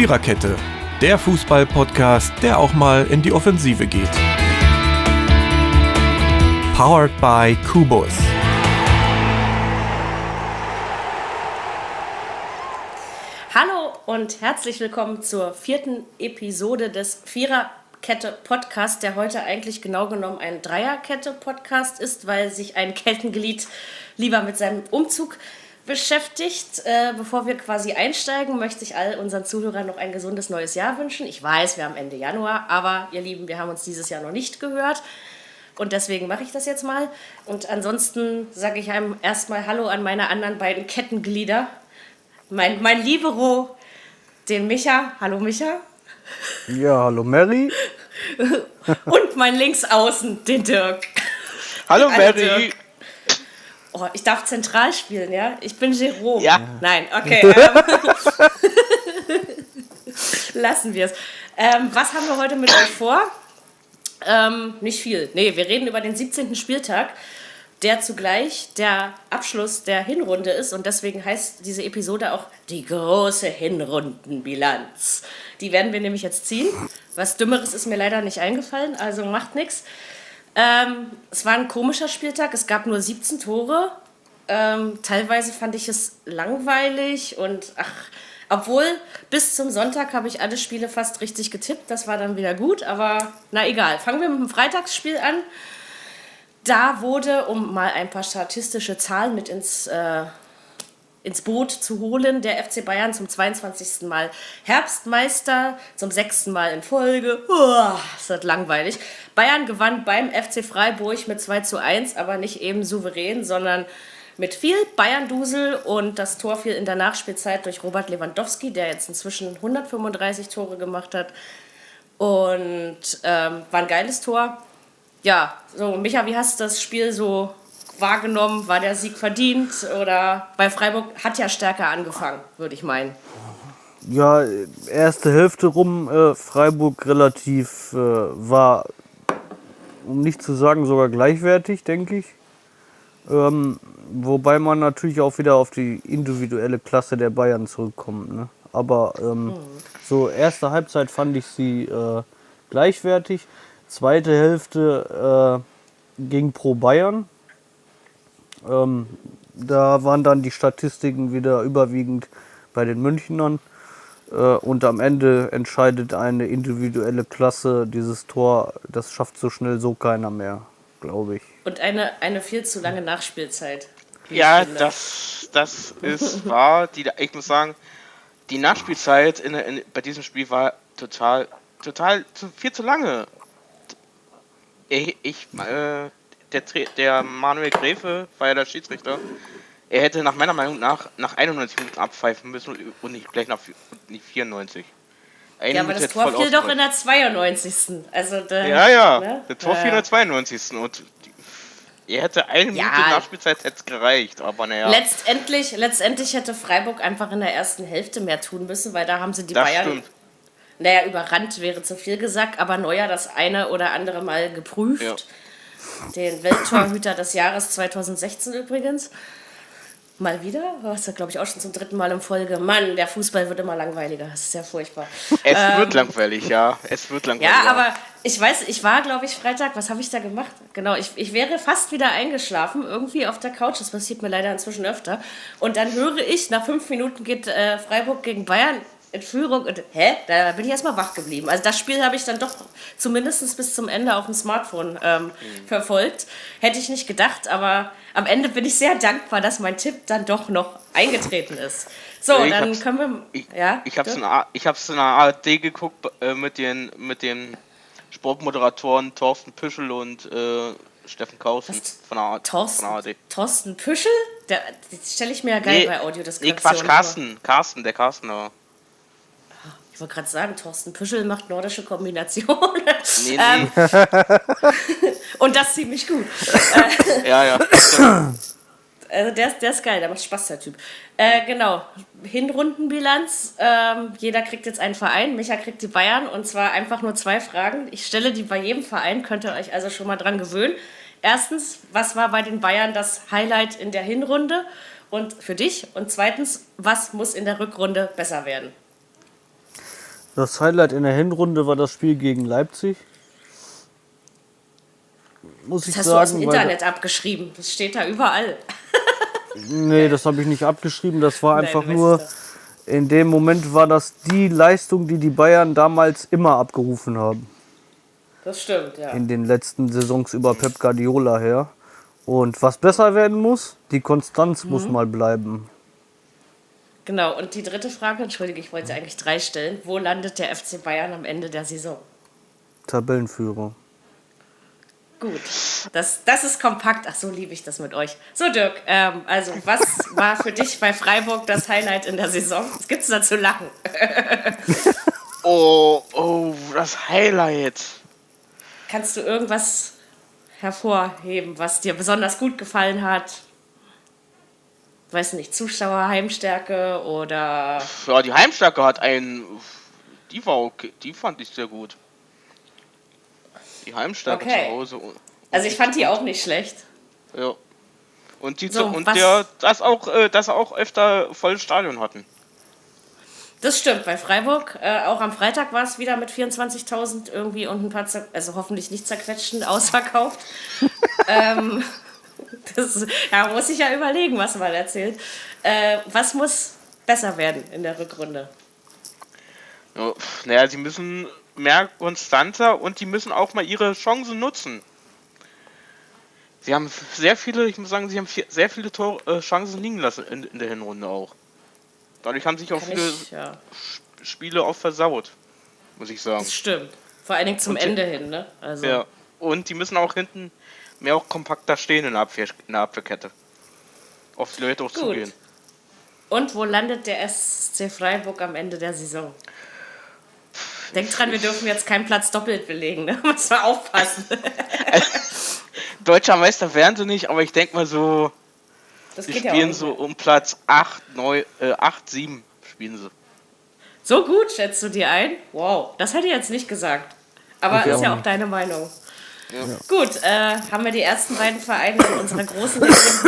Viererkette, der Fußball-Podcast, der auch mal in die Offensive geht. Powered by Kubus. Hallo und herzlich willkommen zur vierten Episode des Viererkette Podcast, der heute eigentlich genau genommen ein Dreierkette Podcast ist, weil sich ein Kettenglied lieber mit seinem Umzug beschäftigt. Äh, bevor wir quasi einsteigen, möchte ich all unseren Zuhörern noch ein gesundes neues Jahr wünschen. Ich weiß, wir haben Ende Januar, aber ihr Lieben, wir haben uns dieses Jahr noch nicht gehört. Und deswegen mache ich das jetzt mal. Und ansonsten sage ich einem erstmal Hallo an meine anderen beiden Kettenglieder. Mein, mein Libero, den Micha. Hallo Micha. Ja, hallo Mary. Und mein Linksaußen, den Dirk. Hallo Mary. Dirk. Oh, ich darf zentral spielen, ja? Ich bin Jerome. Ja. Nein, okay. Ähm, lassen wir es. Ähm, was haben wir heute mit euch vor? Ähm, nicht viel. Nee, wir reden über den 17. Spieltag, der zugleich der Abschluss der Hinrunde ist. Und deswegen heißt diese Episode auch die große Hinrundenbilanz. Die werden wir nämlich jetzt ziehen. Was Dümmeres ist mir leider nicht eingefallen, also macht nichts. Ähm, es war ein komischer Spieltag. Es gab nur 17 Tore. Ähm, teilweise fand ich es langweilig und ach, obwohl bis zum Sonntag habe ich alle Spiele fast richtig getippt. Das war dann wieder gut, aber na egal. Fangen wir mit dem Freitagsspiel an. Da wurde, um mal ein paar statistische Zahlen mit ins, äh, ins Boot zu holen, der FC Bayern zum 22. Mal Herbstmeister, zum sechsten Mal in Folge. Uah, ist das langweilig. Bayern gewann beim FC Freiburg mit 2 zu 1, aber nicht eben souverän, sondern mit viel Bayern-Dusel und das Tor fiel in der Nachspielzeit durch Robert Lewandowski, der jetzt inzwischen 135 Tore gemacht hat. Und ähm, war ein geiles Tor. Ja, so, Micha, wie hast du das Spiel so wahrgenommen? War der Sieg verdient? Oder bei Freiburg hat ja stärker angefangen, würde ich meinen. Ja, erste Hälfte rum, äh, Freiburg relativ äh, war, um nicht zu sagen, sogar gleichwertig, denke ich. Ähm, wobei man natürlich auch wieder auf die individuelle Klasse der Bayern zurückkommt. Ne? Aber ähm, so erste Halbzeit fand ich sie äh, gleichwertig. Zweite Hälfte äh, ging pro Bayern. Ähm, da waren dann die Statistiken wieder überwiegend bei den Münchnern. Äh, und am Ende entscheidet eine individuelle Klasse dieses Tor. Das schafft so schnell so keiner mehr, glaube ich. Und eine, eine viel zu lange Nachspielzeit. Ja, das, das ist wahr. Die, ich muss sagen, die Nachspielzeit in, in, bei diesem Spiel war total, total zu, viel zu lange. Ich, ich äh, der, der Manuel Gräfe war ja der Schiedsrichter. Er hätte nach meiner Meinung nach nach 91 Minuten abpfeifen müssen und nicht gleich nach nicht 94. Eine Ja, aber Minute das hätte Tor fiel doch in der 92. Also der, Ja, ja. ne? Der Tor fiel in der 92. Und er hätte eine Ja. Minute Nachspielzeit hätte gereicht, aber naja. Letztendlich, letztendlich hätte Freiburg einfach in der ersten Hälfte mehr tun müssen, weil da haben sie die Das Bayern, stimmt. naja, überrannt wäre zu viel gesagt, aber Neuer das eine oder andere Mal geprüft. Ja. Den Welttorhüter des Jahres 2016 übrigens. Mal wieder, was ja glaube ich auch schon zum dritten Mal in Folge. Mann, der Fußball wird immer langweiliger. Das ist ja furchtbar. Es wird langweilig, ja. Es wird langweilig. Ähm, Ja, aber ich weiß, ich war, glaube ich, Freitag, was habe ich da gemacht? Genau, ich, ich wäre fast wieder eingeschlafen, irgendwie auf der Couch. Das passiert mir leider inzwischen öfter. Und dann höre ich, nach fünf Minuten geht äh, Freiburg gegen Bayern in Führung. Und hä? Da bin ich erstmal wach geblieben. Also das Spiel habe ich dann doch zumindest bis zum Ende auf dem Smartphone ähm, verfolgt. Hätte ich nicht gedacht, aber am Ende bin ich sehr dankbar, dass mein Tipp dann doch noch eingetreten ist. So, ich dann können wir. Ich, ja, ich habe es in, A- ich hab's in der ARD geguckt äh, mit den mit den Sportmoderatoren Thorsten Püschel und äh, Steffen Kausen Was? von der, A- Thorsten, von der ARD. Thorsten Püschel? Der, das stelle ich mir ja geil Nee, bei nee, Audiodeskription Quatsch. Carsten. Carsten, der Carsten. aber- Ich wollte gerade sagen, Thorsten Püschel macht nordische Kombinationen. Nee, nee. Ähm, Und das ziemlich gut. ja, ja. Also der, ist- der ist geil, der macht Spaß, der Typ. Äh, genau, Hinrundenbilanz. Ähm, jeder kriegt jetzt einen Verein. Micha kriegt die Bayern und zwar einfach nur zwei Fragen. Ich stelle die bei jedem Verein, könnt ihr euch also schon mal dran gewöhnen. Erstens, was war bei den Bayern das Highlight in der Hinrunde und für dich? Und zweitens, was muss in der Rückrunde besser werden? Das Highlight in der Hinrunde war das Spiel gegen Leipzig. Muss ich Das hast du aus sagen. dem Internet abgeschrieben. Das steht da überall. Nee, das habe ich nicht abgeschrieben. Das war Nein, einfach weißt nur, in dem Moment war das die Leistung, die die Bayern damals immer abgerufen haben. Das stimmt, ja. In den letzten Saisons über Pep Guardiola her. Und was besser werden muss, die Konstanz muss Mhm. mal bleiben. Genau, und die dritte Frage, entschuldige, ich wollte sie eigentlich drei stellen. Wo landet der FC Bayern am Ende der Saison? Tabellenführer. Gut, das, das ist kompakt. Ach so, liebe ich das mit euch. So, Dirk, ähm, also was war für dich bei Freiburg das Highlight in der Saison? Was gibt's da zu lachen? Oh, oh, das Highlight. Kannst du irgendwas hervorheben, was dir besonders gut gefallen hat? Weiß nicht, Zuschauer, Heimstärke oder. Ja, die Heimstärke hat einen. Die war okay. Die fand ich sehr gut. Die Heimstärke Okay. zu Hause. Also ich fand die auch nicht schlecht. Ja. Und die So, und was- der, das auch, äh, dass sie auch öfter volles Stadion hatten. Das stimmt, bei Freiburg. Äh, auch am Freitag war es wieder mit 24.000 irgendwie und ein paar, also hoffentlich nicht zerquetschten, ausverkauft. ähm, das ja, muss ich ja überlegen, was man erzählt. Äh, was muss besser werden in der Rückrunde? Naja, sie müssen mehr konstanter und die müssen auch mal ihre Chancen nutzen. Sie haben sehr viele, ich muss sagen, sie haben viel, sehr viele Tor, äh, Chancen liegen lassen in, in der Hinrunde auch. Dadurch haben sich auch Kann viele ich, ja, Sp- Spiele auch versaut, muss ich sagen. das stimmt. Vor allen Dingen zum Und die- Ende hin, ne? Also, Ja. Und die müssen auch hinten mehr auch kompakter stehen in der, Abwehr, in der Abwehrkette. Auf die Leute auch Gut. zugehen. Und wo landet der SC Freiburg am Ende der Saison? Denkt dran, wir dürfen jetzt keinen Platz doppelt belegen, ne? Muss man aufpassen. Deutscher Meister wären sie nicht, aber ich denke mal so, Das sie ja spielen nicht so um Platz 8, 9, äh, 8, 7 spielen sie. So gut schätzt du dir ein? Wow, das hätte ich jetzt nicht gesagt. Aber Ich ist ja auch nicht. deine Meinung. Gut, äh, haben wir die ersten beiden Vereine in unserer großen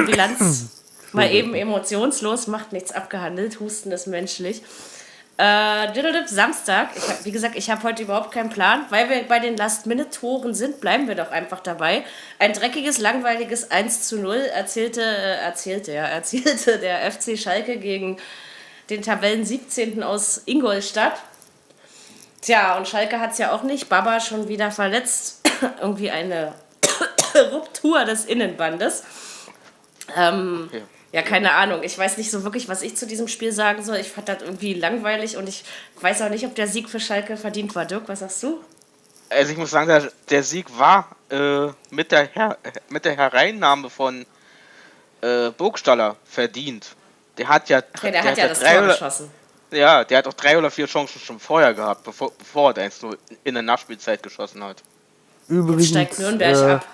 Bilanz mal eben emotionslos, macht nichts abgehandelt, Husten ist menschlich. Äh, Diddledip, Samstag, ich hab, wie gesagt, ich habe heute überhaupt keinen Plan, weil wir bei den Last-Minute-Toren sind, bleiben wir doch einfach dabei. Ein dreckiges, langweiliges 1 zu 0 erzählte, äh, erzählte, ja, erzielte der FC Schalke gegen den Tabellen 17. aus Ingolstadt. Tja, und Schalke hat es ja auch nicht. Baba schon wieder verletzt. Irgendwie eine Ruptur des Innenbandes. Ähm, Okay. ja, keine Ahnung. Ich weiß nicht so wirklich, was ich zu diesem Spiel sagen soll. Ich fand das irgendwie langweilig und ich weiß auch nicht, ob der Sieg für Schalke verdient war. Dirk, was sagst du? Also ich muss sagen, der, der Sieg war äh, mit, der Her mit der Hereinnahme von äh, Burgstaller verdient. Der hat ja, Okay, der, hat ja das drei Tor geschossen. Ja, der hat auch drei oder vier Chancen schon vorher gehabt, bevor, bevor er 1 in der Nachspielzeit geschossen hat. Übrigens, Steigt Nürnberg äh, ab.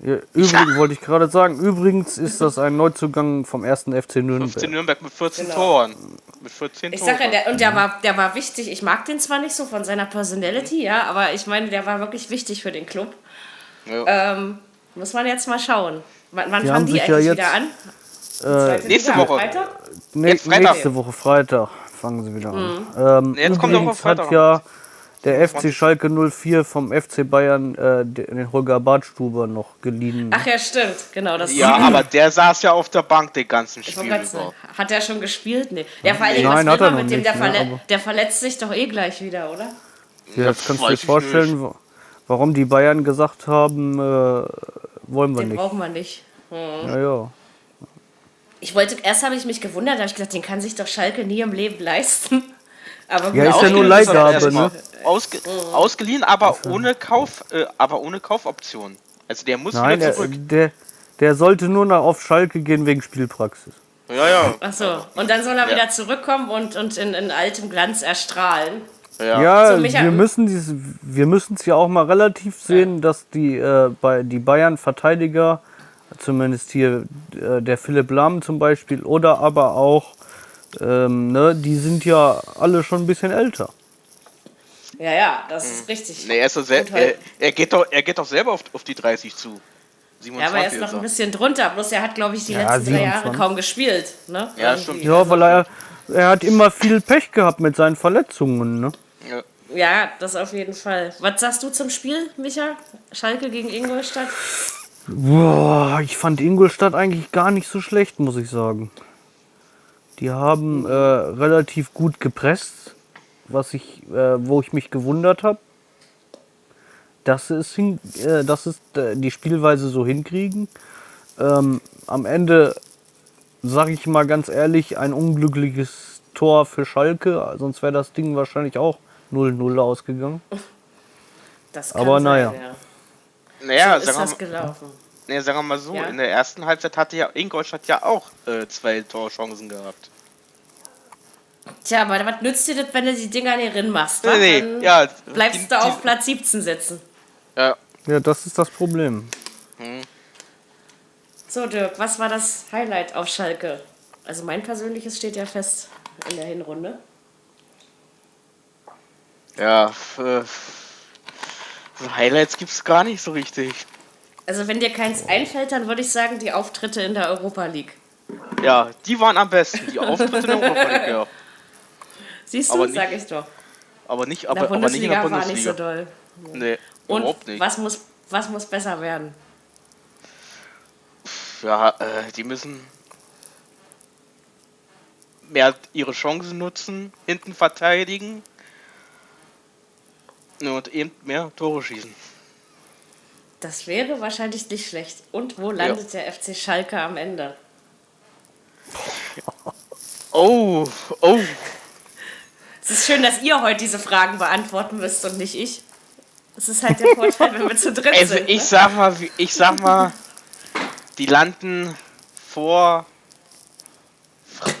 ja, übrigens wollte ich gerade sagen, übrigens ist das ein Neuzugang vom ersten FC 15 Nürnberg. Nürnberg mit 14 Genau. Toren. Mit 14 Ich Toren. sag ja, der, und der war, der war wichtig. Ich mag den zwar nicht so von seiner Personality, ja, aber ich meine, der war wirklich wichtig für den Club. ja. Ähm, muss man jetzt mal schauen. Wann, wann Die fangen haben die sich eigentlich ja wieder jetzt- an? Äh, nächste Woche. Freitag? Jetzt Freitag. nächste Woche Freitag fangen sie wieder an. Ähm, Nee, jetzt kommt übrigens auf Freitag hat ja der FC Schalke 04 vom FC Bayern äh, den Holger Badstuber noch geliehen. Ach ja, stimmt. Genau, das ja, aber der saß ja auf der Bank den ganzen Spiel hat er schon gespielt? Nee. Ja, vor Dingen, Nein, was hat will er mit dem? nicht, Der, ne, verle der verletzt sich doch eh gleich wieder, oder? Ja, das kannst du dir vorstellen, wa- warum die Bayern gesagt haben, äh, wollen wir Den nicht. brauchen wir nicht. Ja, ja. Ich wollte, erst habe ich mich gewundert, da habe ich gedacht, den kann sich doch Schalke nie im Leben leisten. Aber Ja, ist ja nur Leihgabe, erstmal. ne? Ausge ausgeliehen, aber ohne Kauf, äh, aber ohne Kaufoption. Also der muss Nein, wieder der, zurück. der, der sollte nur noch auf Schalke gehen wegen Spielpraxis. Ja, ja. Ach so. Und dann soll er Ja. wieder zurückkommen und, und in, in altem Glanz erstrahlen. Ja. Ja, So, wir müssen dies, wir müssen es ja auch mal relativ sehen, dass die äh, bei die Bayern Verteidiger, zumindest hier äh, der Philipp Lahm zum Beispiel, oder aber auch, ähm, ne, die sind ja alle schon ein bisschen älter. Ja, ja, das ist richtig. Nee, er, ist Und halt- er, er, geht doch, er geht doch selber auf, auf die 30 zu. Ja, aber er ist 27 noch ein bisschen drunter. Bloß er hat, glaube ich, die Ja, letzten drei Jahre 27. kaum gespielt. Ne? Ja, Irgendwie. stimmt. Ja, weil er, er hat immer viel Pech gehabt mit seinen Verletzungen, ne? Ja, das auf jeden Fall. Was sagst du zum Spiel, Micha? Schalke gegen Ingolstadt? Boah, ich fand Ingolstadt eigentlich gar nicht so schlecht, muss ich sagen. Die haben äh, relativ gut gepresst, was ich, äh, wo ich mich gewundert habe, dass es hin, äh, dass es äh, die Spielweise so hinkriegen. Ähm, am Ende sage ich mal ganz ehrlich, ein unglückliches Tor für Schalke, sonst wäre das Ding wahrscheinlich auch 0-0 ausgegangen. Das Aber naja. ja. Naja, So ist das gelaufen. Nee, sagen wir mal so, Ja. in der ersten Halbzeit hatte ja Ingolstadt ja auch äh, zwei Torchancen gehabt. Tja, aber was nützt dir das, wenn du die Dinger nicht drin machst? wa? Nee, Dann nee, ja. bleibst die- du auf die- Platz 17 sitzen. Ja, Ja, das ist das Problem. So, Dirk, was war das Highlight auf Schalke? Also mein persönliches steht ja fest in der Hinrunde. ja, so Highlights gibt's gar nicht so richtig. Also wenn dir keins einfällt, dann würde ich sagen, die Auftritte in der Europa League. Ja, die waren am besten, die Auftritte in der Europa League, ja. Siehst du, nicht- sag ich doch. Aber nicht, In aber, der aber nicht in der Bundesliga war nicht so doll. Nee, Und überhaupt nicht. was muss, was muss besser werden? Ja, äh, die müssen mehr ihre Chancen nutzen, hinten verteidigen und eben mehr Tore schießen. Das wäre wahrscheinlich nicht schlecht. Und wo landet der FC Schalke am Ende? Oh, oh, Es ist schön, dass ihr heute diese Fragen beantworten müsst und nicht ich. Das ist halt der Vorteil, wenn wir zu dritt also sind. ich ne? sag mal, ich sag mal, die landen vor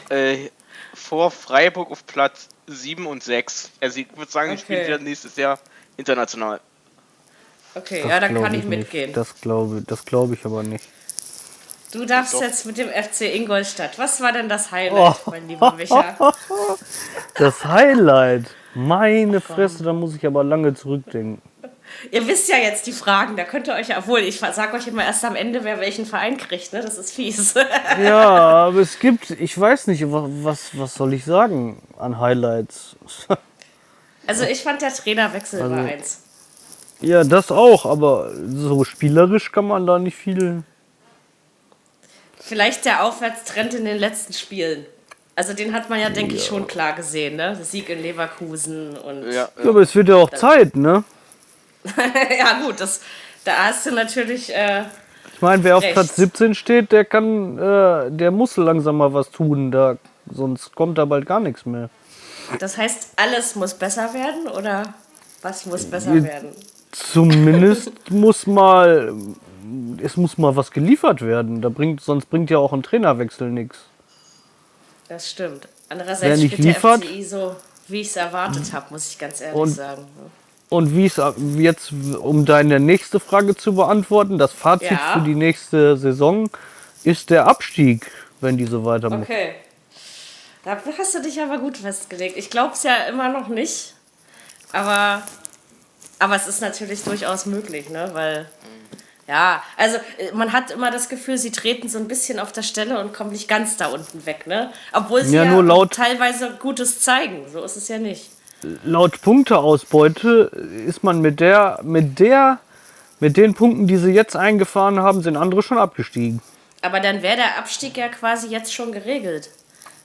äh, vor Freiburg auf Platz 7 und 6. Also ich würde sagen, ich spiele Okay. nächstes Jahr international. Okay, Das ja, dann kann ich nicht. mitgehen. Das glaube das glaub ich aber nicht. Du darfst Doch. jetzt mit dem FC Ingolstadt. Was war denn das Highlight, Oh. mein lieber Micha? Das Highlight. Meine Fresse, da muss ich aber lange zurückdenken. Ihr wisst ja jetzt die Fragen, da könnt ihr euch ja, obwohl ich sag euch immer erst am Ende, wer welchen Verein kriegt, ne? Das ist fies. Ja, aber es gibt, ich weiß nicht, wa- was, was soll ich sagen an Highlights? Also ich fand der Trainerwechsel Also- war eins. Ja, das auch, aber so spielerisch kann man da nicht viel. Vielleicht der Aufwärtstrend in den letzten Spielen. Also den hat man ja, denke ich, schon klar gesehen, ne? Der Sieg in Leverkusen und Ja, Ja, aber es wird ja auch Zeit, ne? ja gut, das da hast du natürlich äh, Ich meine, wer auf Recht. Platz 17 steht, der kann, äh, der muss langsam mal was tun, da, sonst kommt da bald gar nichts mehr. das heißt, alles muss besser werden oder was muss besser werden? Zumindest muss mal, es muss mal was geliefert werden. Da bringt, sonst bringt ja auch ein Trainerwechsel nichts. Das stimmt. Andererseits spielt der liefert- FCI so, wie ich es erwartet habe, muss ich ganz ehrlich Und- sagen. Und wie es jetzt, um deine nächste Frage zu beantworten, das Fazit Ja. für die nächste Saison ist der Abstieg, wenn die so weitermachen. Okay. Da hast du dich aber gut festgelegt. Ich glaube es ja immer noch nicht. Aber, aber es ist natürlich durchaus möglich, ne? Weil, ja, also äh, man hat immer das Gefühl, sie treten so ein bisschen auf der Stelle und kommen nicht ganz da unten weg, ne? Obwohl sie Ja, ja, nur laut- teilweise Gutes zeigen. So ist es ja nicht. Laut Punkteausbeute ist man mit der, mit der, mit den Punkten, die sie jetzt eingefahren haben, sind andere schon abgestiegen. Aber dann wäre der Abstieg ja quasi jetzt schon geregelt.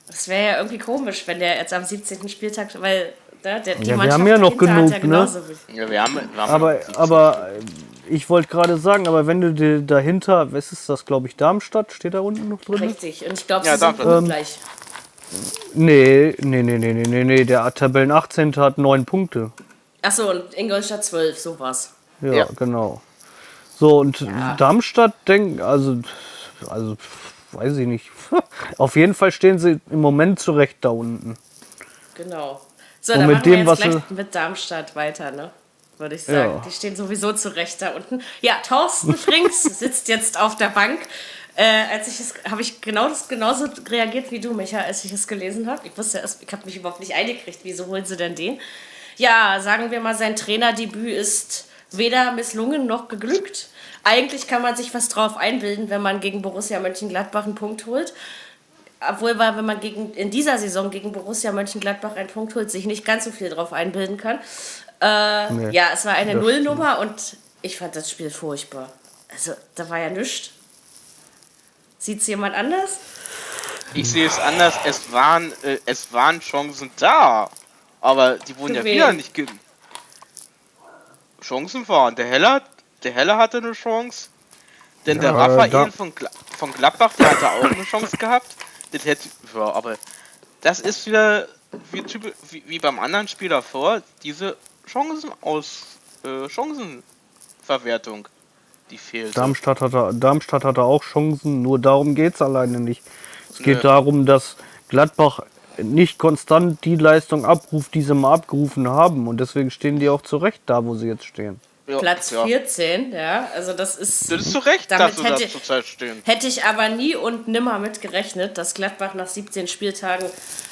Das wäre ja irgendwie komisch, wenn der jetzt am 17. Spieltag, weil ne, der, die Ja, wir haben ja noch genug, ja ne? ja wir haben, wir haben Aber, aber äh, ich wollte gerade sagen, aber wenn du dir dahinter, was ist das, glaube ich, Darmstadt, steht da unten noch drin? Richtig. Und ich glaube, Ja, sie. Ähm, gleich. Nee, nee, nee, nee, nee, nee, nee, der Tabellen 18. hat neun Punkte. Achso, und Ingolstadt 12, sowas. Ja, Ja. genau. So, und Darmstadt denkt, also, also, weiß ich nicht. Auf jeden Fall stehen sie im Moment zurecht da unten. Genau. So, dann mit machen wir dem, jetzt gleich mit Darmstadt weiter, ne? Würde ich sagen. Ja. Die stehen sowieso zurecht da unten. Ja, Thorsten Frings sitzt jetzt auf der Bank. Äh, als ich es, habe ich genau das, genauso reagiert wie du, Micha, als ich es gelesen habe. Ich wusste erst, ich habe mich überhaupt nicht eingekriegt. Wieso holen sie denn den? Ja, sagen wir mal, sein Trainerdebüt ist weder misslungen noch geglückt. Eigentlich kann man sich was drauf einbilden, wenn man gegen Borussia Mönchengladbach einen Punkt holt. Obwohl, weil wenn man gegen, in dieser Saison gegen Borussia Mönchengladbach einen Punkt holt, sich nicht ganz so viel drauf einbilden kann. Nee. Ja, es war eine Nullnummer und ich fand das Spiel furchtbar. Also, da war ja nichts. Sieht es jemand anders? Ich sehe es anders. Es waren, äh, es waren Chancen da, aber die wurden Für ja wen? wieder nicht ge Chancen waren. Der Heller, der Heller hatte eine Chance. Denn der Ja, Raphael da- von, Gla von Gladbach, der hatte auch eine Chance gehabt. Das hätte, ja, aber das ist wieder wie, typ- wie, wie beim anderen Spiel davor, diese Chancen aus äh, Chancenverwertung, die fehlt. Darmstadt hatte, Darmstadt hatte auch Chancen, nur darum geht es alleine nicht. Es geht Nö. darum, dass Gladbach nicht konstant die Leistung abruft, die sie mal abgerufen haben. Und deswegen stehen die auch zu Recht da, wo sie jetzt stehen. Ja, Platz ja. 14, ja. Also, das ist. Das ist zu Recht, Damit dass sie da hätte- zurzeit stehen. Hätte ich aber nie und nimmer mit gerechnet, dass Gladbach nach 17 Spieltagen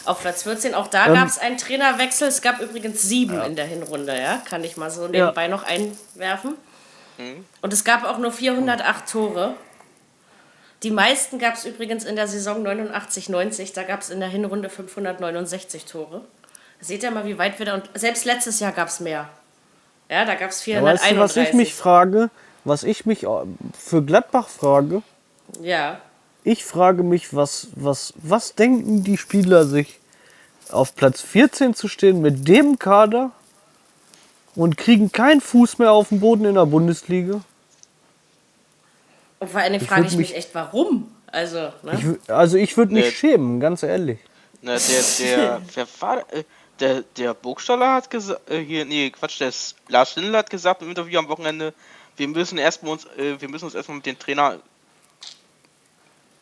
auf Platz 14. Auch da Ähm, gab es einen Trainerwechsel. Es gab übrigens sieben in der Hinrunde, ja. Kann ich mal so nebenbei noch einwerfen. Und es gab auch nur 408 Tore. Die meisten gab es übrigens in der Saison 89-90. Da gab es in der Hinrunde 569 Tore. Seht ihr mal, wie weit wir da. Und selbst letztes Jahr gab es mehr. Ja, da gab es Ja, weißt 431. du, was ich mich frage? Was ich mich für Gladbach frage? Ja. Ich frage mich, was, was, was denken die Spieler sich, auf Platz 14 zu stehen mit dem Kader und kriegen keinen Fuß mehr auf den Boden in der Bundesliga? Und vor allem Ich frage ich mich mich- echt, warum? Also, ne? Ich, also ich würde mich Nee. schämen, ganz ehrlich. Na, der, der, wer war, äh, der, der Burgstaller hat gesagt, äh, hier, nee, Quatsch, der ist, Lars Stindl hat gesagt im Interview am Wochenende, wir müssen erstmal uns, äh, wir müssen uns erstmal mit dem Trainer,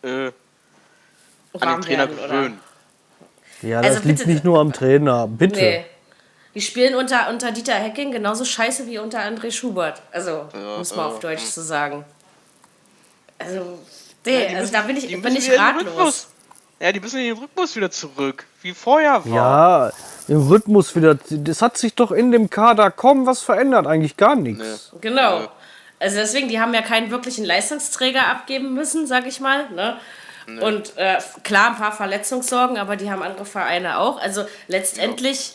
äh, an den Trainer werden, oder? gewöhnen. Ja, Also das liegt bitte- nicht nur am Trainer, bitte. Nee. Die spielen unter, unter Dieter Hecking genauso scheiße wie unter André Schubert. Also, um es mal auf Deutsch zu sagen. Also, nee, Ja, also müssen- da bin ich, bin müssen ich wieder in den ratlos. Rhythmus. Ja, die müssen in den Rhythmus wieder zurück, wie vorher war. Ja, im Rhythmus wieder. Das hat sich doch in dem Kader kaum was verändert, eigentlich gar nichts. Genau. Ja. Also deswegen, die haben ja keinen wirklichen Leistungsträger abgeben müssen, sag ich mal. Ne? Und äh, klar, ein paar Verletzungssorgen, aber die haben andere Vereine auch. Also letztendlich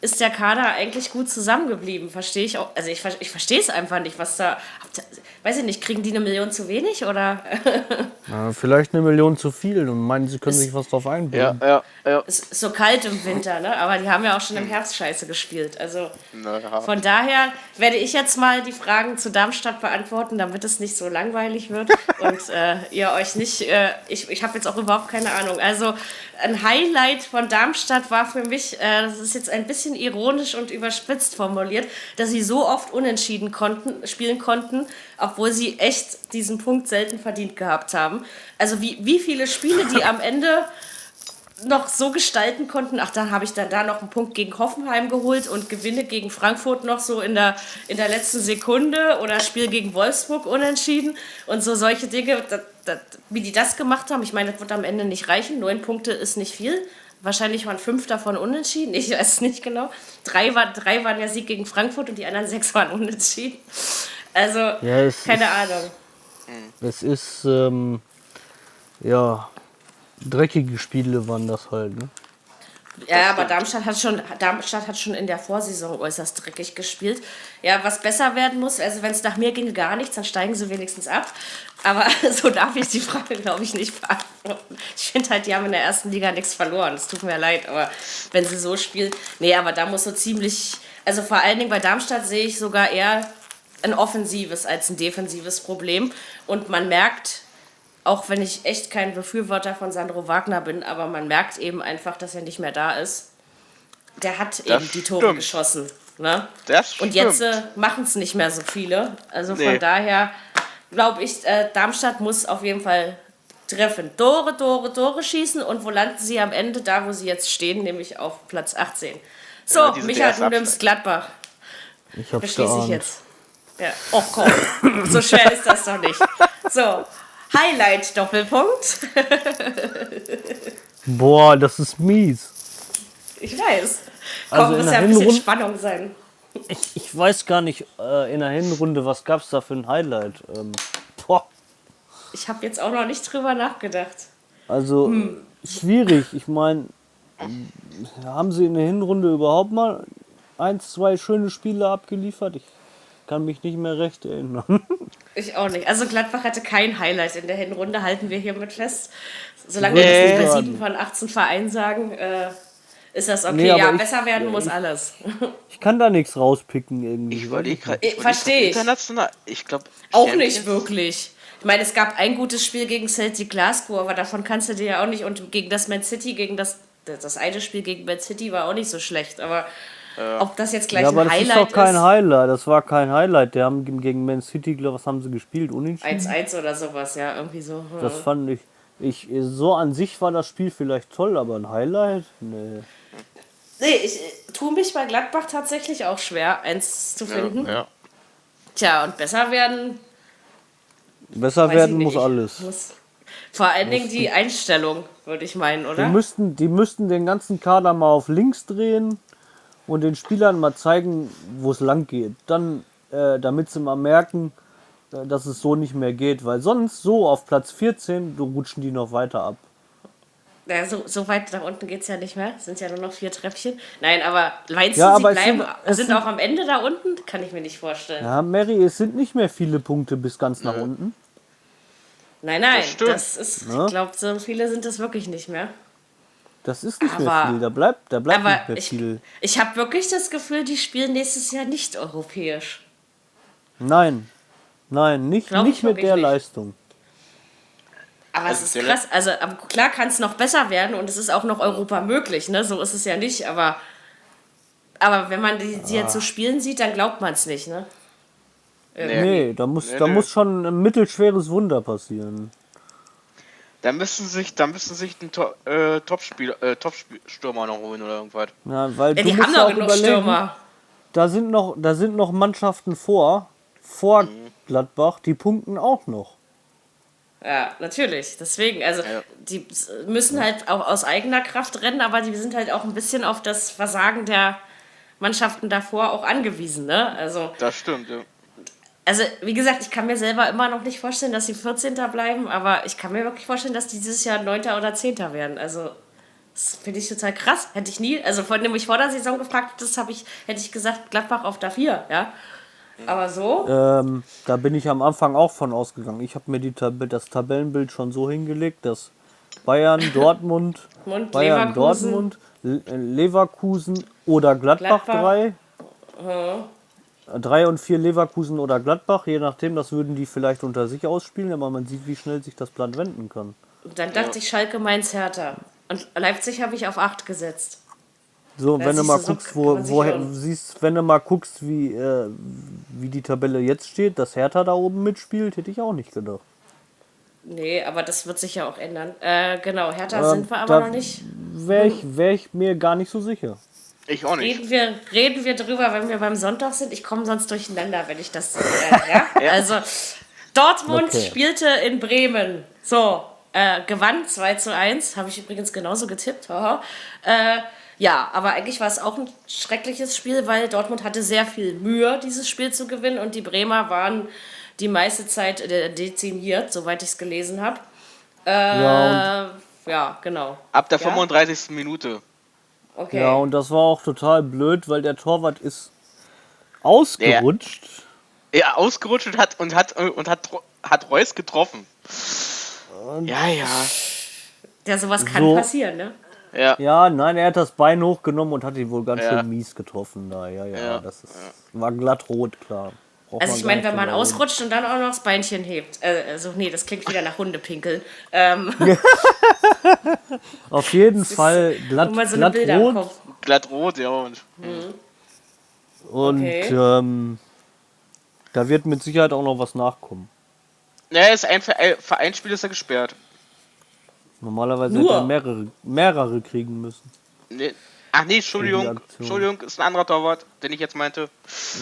ist der Kader eigentlich gut zusammengeblieben, verstehe ich auch. Also ich, ich verstehe es einfach nicht, was da. Weiß ich nicht, kriegen die eine Million zu wenig oder? Ja, vielleicht eine Million zu viel und meinen, sie können sich was drauf Ja, einbilden. ja, ja. Es ist so kalt im Winter, ne? Aber die haben ja auch schon im Herbst scheiße gespielt. Also Naja. von daher werde ich jetzt mal die Fragen zu Darmstadt beantworten, damit es nicht so langweilig wird und äh, ihr euch nicht. Äh, ich ich habe jetzt auch überhaupt keine Ahnung. Also ein Highlight von Darmstadt war für mich, äh, das ist jetzt ein bisschen ironisch und überspitzt formuliert, dass sie so oft unentschieden konnten, spielen konnten, obwohl sie echt diesen Punkt selten verdient gehabt haben. Also wie, wie viele Spiele, die am Ende noch so gestalten konnten. Ach, dann habe ich dann da noch einen Punkt gegen Hoffenheim geholt und gewinne gegen Frankfurt noch so in der, in der letzten Sekunde oder Spiel gegen Wolfsburg unentschieden und so solche Dinge, das, das, wie die das gemacht haben. Ich meine, das wird am Ende nicht reichen. Neun Punkte ist nicht viel. Wahrscheinlich waren fünf davon unentschieden. Ich weiß es nicht genau. Drei, war, drei waren der Sieg gegen Frankfurt und die anderen sechs waren unentschieden. Also, Ja, keine ist- Ahnung. Es ist, ähm, ja, dreckige Spiele waren das halt. Ne? Ja, aber Darmstadt hat, schon, Darmstadt hat schon in der Vorsaison äußerst dreckig gespielt. Ja, was besser werden muss, also wenn es nach mir ginge gar nichts, dann steigen sie wenigstens ab. Aber so darf ich die Frage, glaube ich, nicht beantworten. Ich finde halt, die haben in der ersten Liga nichts verloren. Es tut mir leid, aber wenn sie so spielen. Nee, aber da muss so ziemlich. Also vor allen Dingen bei Darmstadt sehe ich sogar eher ein offensives als ein defensives Problem. Und man merkt, auch wenn ich echt kein Befürworter von Sandro Wagner bin, aber man merkt eben einfach, dass er nicht mehr da ist. Der hat eben die Tore stimmt. geschossen. Ne? Das Und jetzt äh, machen es nicht mehr so viele. Also von Nee. daher glaube ich, äh, Darmstadt muss auf jeden Fall treffen. Tore, Tore, Tore schießen. Und wo landen sie am Ende? Da, wo sie jetzt stehen, nämlich auf Platz 18. So, Ja, Michael, du nimmst Gladbach. Ich hab's Beschließe ich jetzt. Ja. Oh komm, so schwer ist das doch nicht. So, Highlight Doppelpunkt. Boah, das ist mies. Ich weiß. Komm, Also muss ja ein bisschen Spannung sein. Ich, ich weiß gar nicht, äh, in der Hinrunde, was gab's da für ein Highlight? Ähm, boah, Ich habe jetzt auch noch nicht drüber nachgedacht. also Hm. schwierig. Ich meine, haben sie in der Hinrunde überhaupt mal ein, zwei schöne Spiele abgeliefert. Ich kann mich nicht mehr recht erinnern. Ich auch nicht. Also Gladbach hatte kein Highlight in der Hinrunde, halten wir hiermit fest. Solange Nee. wir das nicht bei sieben von 18 Vereinen sagen, äh, ist das okay. Nee, ja, ich- besser werden muss alles. Ich kann da nichts rauspicken irgendwie. Ich überlege gerade. Ich- versteh ich. International. Ich glaube. Auch nicht wirklich. Ich meine, es gab ein gutes Spiel gegen Celtic Glasgow, aber davon kannst du dir ja auch nicht. Und gegen das Man City, gegen das. Das eine Spiel gegen Man City war auch nicht so schlecht. Aber ob das jetzt gleich Ja, aber ein das ist Highlight doch kein ist. Highlight. Das war kein Highlight. Die haben gegen Man City, glaub, was haben sie gespielt? Unentschieden? 1-1 oder sowas, ja, irgendwie so. Das fand ich, ich. So an sich war das Spiel vielleicht toll, aber ein Highlight? Nee. Nee, ich tue mich bei Gladbach tatsächlich auch schwer, eins zu finden. Ja. Tja, und besser werden. Besser werden muss alles. Muss. Vor allen Dingen die Einstellung, würde ich meinen, Die oder? müssten, die müssten den ganzen Kader mal auf links drehen und den Spielern mal zeigen, wo es lang geht. Dann, äh, damit sie mal merken, äh, dass es so nicht mehr geht, weil sonst so auf Platz 14, du rutschen die noch weiter ab. Ja, so, so weit nach unten geht es ja nicht mehr. Es sind ja nur noch vier Treppchen. Nein, aber meinst Ja, du, sie bleiben, sind- es sind sind- auch am Ende da unten? Kann ich mir nicht vorstellen. Ja, Mary, es sind nicht mehr viele Punkte bis ganz nach unten. Nein, nein, Das stimmt. das ist, Ne? ich glaube, so viele sind es wirklich nicht mehr. Das ist nicht mehr Aber- viel. Da bleibt, da bleibt Aber nicht mehr ich, viel. ich habe wirklich das Gefühl, die spielen nächstes Jahr nicht europäisch. Nein. Nein, nicht, Glaub nicht ich mit der nicht. Leistung. Aber Also es ist krass. Also aber klar kann es noch besser werden und es ist auch noch Europa möglich. Ne? So ist es ja nicht. Aber, aber wenn man die, die jetzt so spielen sieht, dann glaubt man es nicht. Ne? Nee, da muss, Nee, da nee. muss schon ein mittelschweres Wunder passieren. Da müssen sich, da müssen sich einen To äh, Top-Spieler, äh, Top-Stürmer noch holen oder irgendwas. Ja, weil Ja, die haben ja doch auch genug Stürmer. Da sind noch, da sind noch Mannschaften vor, vor Mhm. Gladbach, die punkten auch noch. Ja, natürlich. Deswegen, also Ja. die müssen halt auch aus eigener Kraft rennen, aber die sind halt auch ein bisschen auf das Versagen der Mannschaften davor auch angewiesen. Ne? Also Das stimmt, ja also wie gesagt, ich kann mir selber immer noch nicht vorstellen, dass sie 14. bleiben, aber ich kann mir wirklich vorstellen, dass die dieses Jahr 9. oder 10. werden. Also das finde ich total krass. Hätte ich nie, also von dem ich vor der Saison gefragt das habe ich, hätte ich gesagt, Gladbach auf der 4, ja. Aber so? Ähm, da bin ich am Anfang auch von ausgegangen. Ich habe mir die Tab das Tabellenbild schon so hingelegt, dass Bayern, Dortmund, Mund, Bayern, Leverkusen. Dortmund, Leverkusen oder Gladbach, 3. Hm. 3 und 4 Leverkusen oder Gladbach, je nachdem, das würden die vielleicht unter sich ausspielen, aber man sieht, wie schnell sich das Blatt wenden kann. Dann dachte ja. ich, Schalke Mainz härter. Und Leipzig habe ich auf 8 gesetzt. So, und wenn du mal guckst, wo, woher siehst, wenn du mal guckst, wie, äh, wie die Tabelle jetzt steht, dass Hertha da oben mitspielt, hätte ich auch nicht gedacht. Nee, aber das wird sich ja auch ändern. Äh, genau, Hertha äh, sind wir aber noch nicht. Wäre ich, hm. wär ich mir gar nicht so sicher. Ich auch nicht. Reden wir, reden wir drüber, wenn wir beim Sonntag sind. Ich komme sonst durcheinander, wenn ich das. Äh, ja? Also, Dortmund Okay. spielte in Bremen. So, äh, gewann 2 zu 1. Habe ich übrigens genauso getippt. Äh, ja, aber eigentlich war es auch ein schreckliches Spiel, weil Dortmund hatte sehr viel Mühe, dieses Spiel zu gewinnen. Und die Bremer waren die meiste Zeit äh, dezimiert, soweit ich es gelesen habe. Äh, Ja, ja, genau. Ab der Ja? 35. Minute. Okay. Ja, und das war auch total blöd, weil der Torwart ist ausgerutscht. Er ausgerutscht und hat und hat und hat hat Reus getroffen. Ja, ja. Ja, sowas kann So. passieren, ne? Ja. Ja, nein, er hat das Bein hochgenommen und hat ihn wohl ganz Ja. schön mies getroffen. Da, ja, ja, Ja. das ist, war glatt rot, klar. Braucht Also man ich meine, wenn man reden. ausrutscht und dann auch noch das Beinchen hebt. Äh, also nee, das klingt wieder nach Hundepinkeln. Ähm, Auf jeden Fall glatt, so eine glatt rot. Glatt rot, ja. Und Und Okay. ähm, da wird mit Sicherheit auch noch was nachkommen. naja, ist ein Verein- Vereinsspiel ist er gesperrt. Normalerweise Nur. hätte er mehrere, mehrere kriegen müssen. Nee. Ach nee, Entschuldigung. Entschuldigung, ist ein anderer Torwart, den ich jetzt meinte.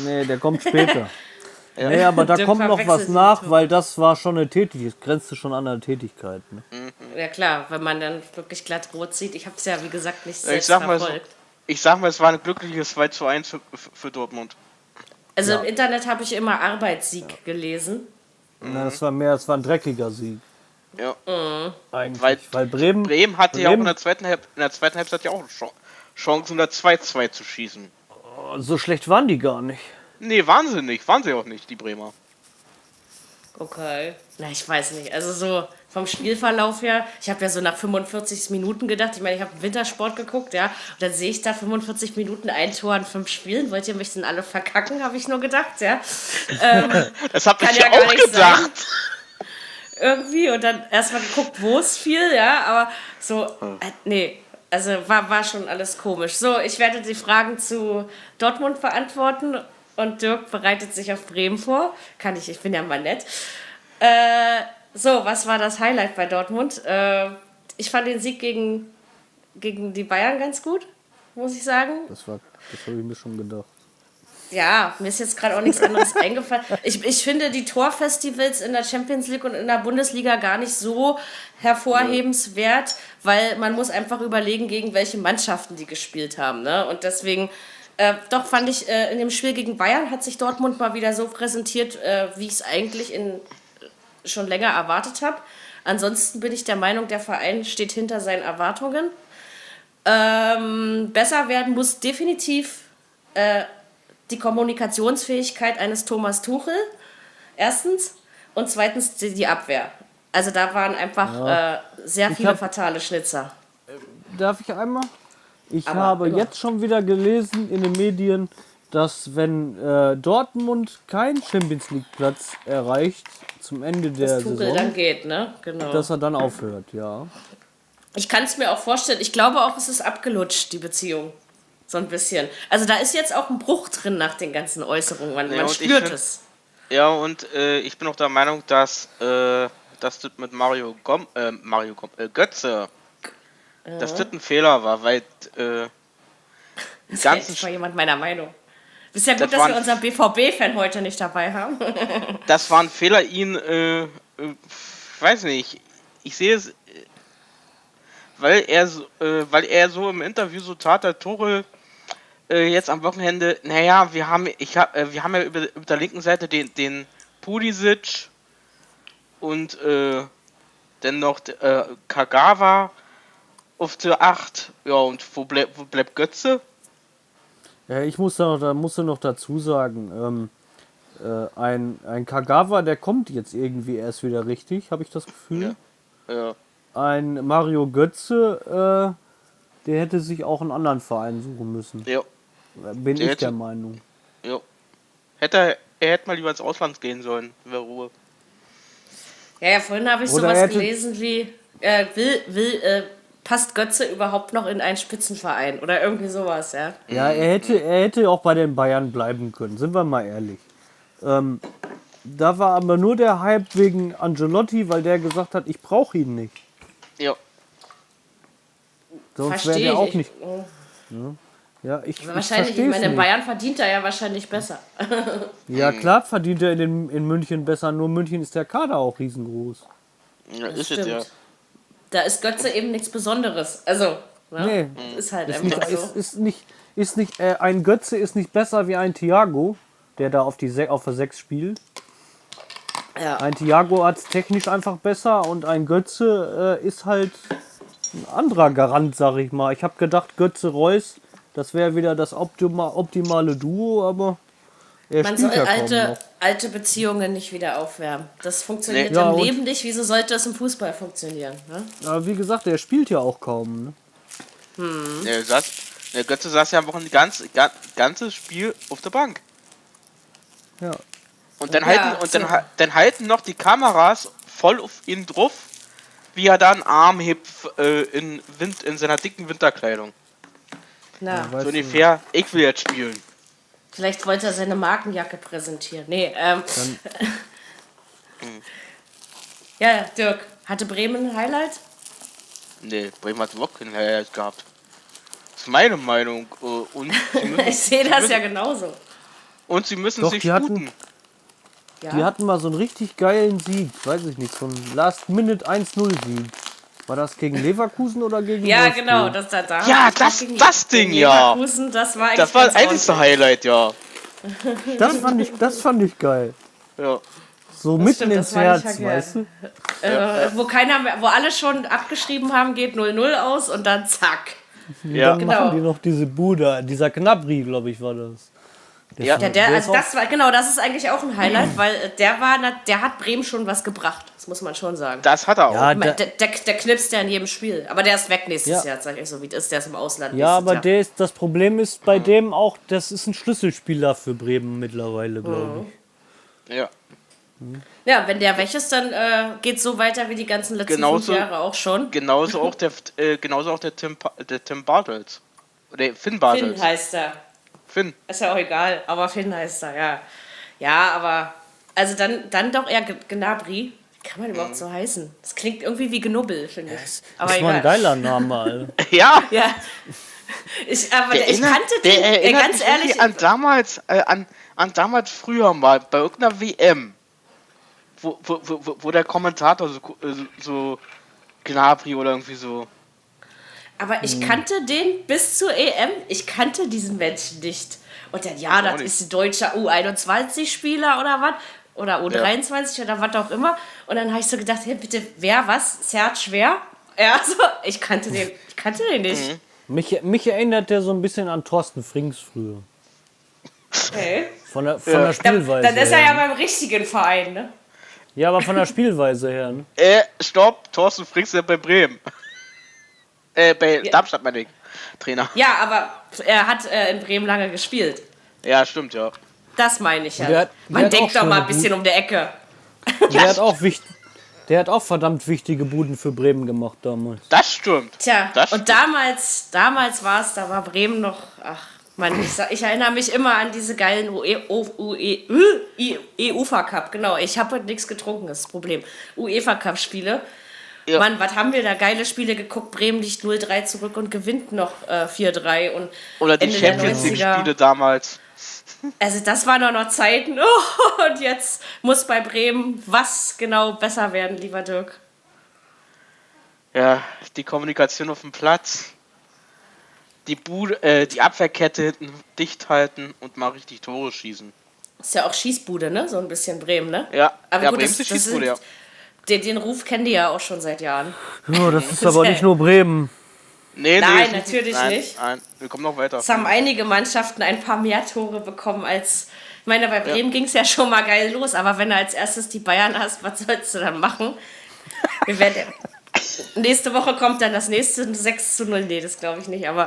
Nee, der kommt später. Ja. Nee, aber da kommt noch was nach, weil das war schon eine Tätigkeit, grenzte schon an eine Tätigkeit. Ne? Ja klar, wenn man dann wirklich glatt rot sieht. Ich habe es ja, wie gesagt, nicht Ich selbst sag mal so, verfolgt. ich sag mal, es war ein glückliches 2 zu 1 für, für Dortmund. Also Ja. im Internet habe ich immer Arbeitssieg gelesen. Na, das war mehr, das war ein dreckiger Sieg. Ja. Eigentlich. Weil Weil, Bremen, Bremen hatte ja auch in Bremen- der zweiten, Halb in der zweiten Halbzeit ja auch Ch- Chancen, da 2-2 zu schießen. So schlecht waren die gar nicht. Nee, wahnsinnig. Waren sie auch nicht, die Bremer. Okay. Na, ich weiß nicht. Also so vom Spielverlauf her, ich habe ja so nach 45 Minuten gedacht, ich meine, ich habe Wintersport geguckt, ja, und dann sehe ich da 45 Minuten ein Tor an fünf Spielen. Wollt ihr mich denn alle verkacken, habe ich nur gedacht, ja. Ähm, Das hab ich ja auch nicht gedacht. irgendwie und dann erstmal geguckt, wo es fiel, ja, aber so, äh, nee, also war, war schon alles komisch. So, ich werde die Fragen zu Dortmund beantworten und Dirk bereitet sich auf Bremen vor. Kann ich, ich bin ja mal nett. Äh, so, was war das Highlight bei Dortmund? Äh, ich fand den Sieg gegen, gegen die Bayern ganz gut, muss ich sagen. Das war, das habe ich mir schon gedacht. Ja, mir ist jetzt gerade auch nichts anderes eingefallen. Ich, ich finde die Torfestivals in der Champions League und in der Bundesliga gar nicht so hervorhebenswert, weil man muss einfach überlegen, gegen welche Mannschaften die gespielt haben. Ne? Und deswegen, äh, doch fand ich, äh, in dem Spiel gegen Bayern hat sich Dortmund mal wieder so präsentiert, äh, wie ich es eigentlich in, schon länger erwartet habe. Ansonsten bin ich der Meinung, der Verein steht hinter seinen Erwartungen. Ähm, besser werden muss definitiv äh, die Kommunikationsfähigkeit eines Thomas Tuchel, erstens, und zweitens die, die Abwehr. Also da waren einfach äh, sehr viele hab- fatale Schnitzer. Darf ich einmal? Ich Aber habe immer. jetzt schon wieder gelesen in den Medien, dass wenn äh, Dortmund keinen Champions League Platz erreicht zum Ende der Dass Tuchel Saison, dann geht, ne? Genau. dass er dann aufhört, ja. Ich kann es mir auch vorstellen. Ich glaube auch, es ist abgelutscht, die Beziehung. So ein bisschen. Also da ist jetzt auch ein Bruch drin nach den ganzen Äußerungen. Man, Ja, man spürt es. Ja, und äh, ich bin auch der Meinung, dass, äh, das mit Mario, Gom äh, Mario Gom äh, dass das ein Fehler war, weil äh, ja ganzen mal jemand meiner Meinung. Ist ja gut, Das dass wir unseren BVB-Fan heute nicht dabei haben. das war ein Fehler, ihn, äh, äh, weiß nicht, ich sehe es, äh, weil er, so- äh, weil er so im Interview so tat, der Tore äh, jetzt am Wochenende, naja, wir haben, ich hab, äh, wir haben ja über, über der linken Seite den, den Pulisic und dann noch Kagawa auf der 8. Ja, und wo, bleib, wo bleibt Götze? Ja, ich muss da noch, da musste noch dazu sagen, ähm, äh, ein, ein Kagawa, der kommt jetzt irgendwie erst wieder richtig, habe ich das Gefühl. Ja. Ein Mario Götze, äh, der hätte sich auch einen anderen Verein suchen müssen. Ja, Bin Der ich hätte- der Meinung. ja. Hätte er, er hätte mal lieber ins Ausland gehen sollen, wäre Ruhe. Ja, ja, vorhin habe ich Oder sowas hätte- gelesen wie, äh, will, will, äh, passt Götze überhaupt noch in einen Spitzenverein? Oder irgendwie sowas, ja. Ja, er hätte, er hätte auch bei den Bayern bleiben können, sind wir mal ehrlich. Ähm, da war aber nur der Hype wegen Angelotti, weil der gesagt hat, ich brauche ihn nicht. Ja. Sonst wäre der ich. auch Ich- nicht. Ja, ich, ich Wahrscheinlich, ich versteh's meine, in nicht. Bayern verdient er ja wahrscheinlich besser. Ja, klar verdient er in, den, in München besser, nur München ist der Kader auch riesengroß. ja ist es ja. Da ist Götze eben nichts Besonderes. Also, ne? Nee, ist halt ist einfach nicht, so. ist, ist nicht, ist nicht äh, ein Götze ist nicht besser wie ein Thiago, der da auf, die Se auf der 6 spielt. Ja. Ein Thiago hat es technisch einfach besser und ein Götze äh, ist halt ein anderer Garant, sag ich mal. Ich habe gedacht, Götze Reus, das wäre wieder das optima optimale Duo, aber er Man soll ja alte, alte Beziehungen nicht wieder aufwärmen. Das funktioniert Nee. Ja, im Leben nicht. Wieso sollte es im Fußball funktionieren? Ne? Aber wie gesagt, er spielt ja auch kaum. Ne? Der, saß, der Götze saß ja auch ein ganz, ga- ganzes Spiel auf der Bank. Ja. Und dann Ja, halten und dann, dann halten noch die Kameras voll auf ihn drauf, wie er da einen Arm hebt äh, in, Wind, in seiner dicken Winterkleidung. Na, Weißt So ungefähr, ich will jetzt spielen. Vielleicht wollte er seine Markenjacke präsentieren. Nee, ähm. ja, Dirk, hatte Bremen ein Highlight? Nee, Bremen hat überhaupt keinen Highlight gehabt. Das ist meine Meinung. äh, Und Ich sehe das müssen- ja genauso. und sie müssen Doch, sich die hatten-. Ja. Die hatten mal so einen richtig geilen Sieg, weiß ich nicht, so einen Last-Minute 1-0-Sieg. War das gegen Leverkusen oder gegen Ja, Wolfsburg? genau, das da, da Ja, das- gegen- das Ding, gegen ja. Leverkusen, das war eigentlich Das war das einzige ordentlich. Highlight, ja. Das fand ich, das fand ich geil. ja. So mitten stimmt, ins das Herz, weißt du? Äh, wo keiner mehr, wo alle schon abgeschrieben haben, geht 0-0 aus und dann zack. Ja. Dann Genau. machen die noch diese Bude, dieser Knabri, glaube ich, war das. Der Ja. der, ist also das war, genau, das ist eigentlich auch ein Highlight, weil äh, der war, der hat Bremen schon was gebracht. Das muss man schon sagen. Das hat er auch. ja, der, Der, der, der knipst ja in jedem Spiel. Aber der ist weg nächstes Ja. Jahr, sag ich so wie es ist. Der ist im Ausland. ja, nächstes aber Jahr. der ist, das Problem ist bei dem auch, das ist ein Schlüsselspieler für Bremen mittlerweile, glaube ich. Ja. Ja, wenn der weg ist, dann äh, geht so weiter wie die ganzen letzten Genauso- fünf Jahre auch schon. Genauso auch der, äh, genauso auch der Tim, der Tim Bartels. Oder Finn Bartels. Finn heißt er. Finn. Ist ja auch egal, aber Finn heißt er, ja. Ja, aber also dann, dann doch eher G- Gnabry. Wie kann man Mhm. überhaupt so heißen? Das klingt irgendwie wie Genubbel, finde ich. aber das war ein egal. geiler Name, Alter. Ja, Ja. Ich, aber der, ich erinnert, kannte der den, erinnert ganz mich ehrlich, an damals, äh, an, an damals früher mal, bei irgendeiner WM, wo, wo, wo, wo- wo der Kommentator so, so Gnabry oder irgendwie so. Aber ich kannte den bis zur EM. Ich kannte diesen Menschen nicht. Und dann, ja, das ist ein deutscher U21-Spieler oder was. Oder U23 oder was auch immer. Und dann habe ich so gedacht, hey, bitte, wer, was? Serge Schwer? Ja, so, ich kannte den, ich kannte den nicht. Mhm. Mich, mich erinnert der so ein bisschen an Thorsten Frings früher. Okay. Von der, von Ja. der Dann, Spielweise dann ist er her. ja beim richtigen Verein, ne? Ja, aber von der Spielweise her. Ne? Äh, stopp, Thorsten Frings ist ja bei Bremen. Äh, bei Darmstadt meine ich. Trainer. Ja, aber er hat äh, in Bremen lange gespielt. Ja, stimmt, ja. Das meine ich ja. Der der Man denkt doch mal ein bisschen um die Ecke. Der, hat auch wicht, der hat auch verdammt wichtige Buden für Bremen gemacht damals. Das stimmt. Tja, das und damals, damals war es, da war Bremen noch, ach Mann, ich, sag- ich erinnere mich immer an diese geilen UE, O- UE, Ü- I- UEFA Cup, genau. Ich habe heute nichts getrunken, das ist das Problem. UEFA Cup Spiele. Ja. Mann, was haben wir da geile Spiele geguckt? Bremen liegt 0-3 zurück und gewinnt noch äh, 4-3 und Oder die Ende Champions 90er. League-Spiele damals. Also das waren doch noch Zeiten. Oh, und jetzt muss bei Bremen was genau besser werden, lieber Dirk. Ja, die Kommunikation auf dem Platz. Die, Bude, äh, die Abwehrkette hinten dicht halten und mal richtig Tore schießen. Ist ja auch Schießbude, ne? So ein bisschen Bremen, ne? Ja, Aber ja, gut, Bremen das, das Schießbude, sind, ja. Den, den Ruf kennen die ja auch schon seit Jahren. Ja, das ist aber nicht nur Bremen. Nee, Nein, nee, natürlich nein, nicht. Nein, wir kommen noch weiter. Es haben einige Mannschaften ein paar mehr Tore bekommen als. Ich meine, bei Bremen ging es ja schon mal geil los, aber wenn du als erstes die Bayern hast, was sollst du dann machen? Wir werden, nächste Woche kommt dann das nächste 6 zu 0. Nee, das glaube ich nicht, aber.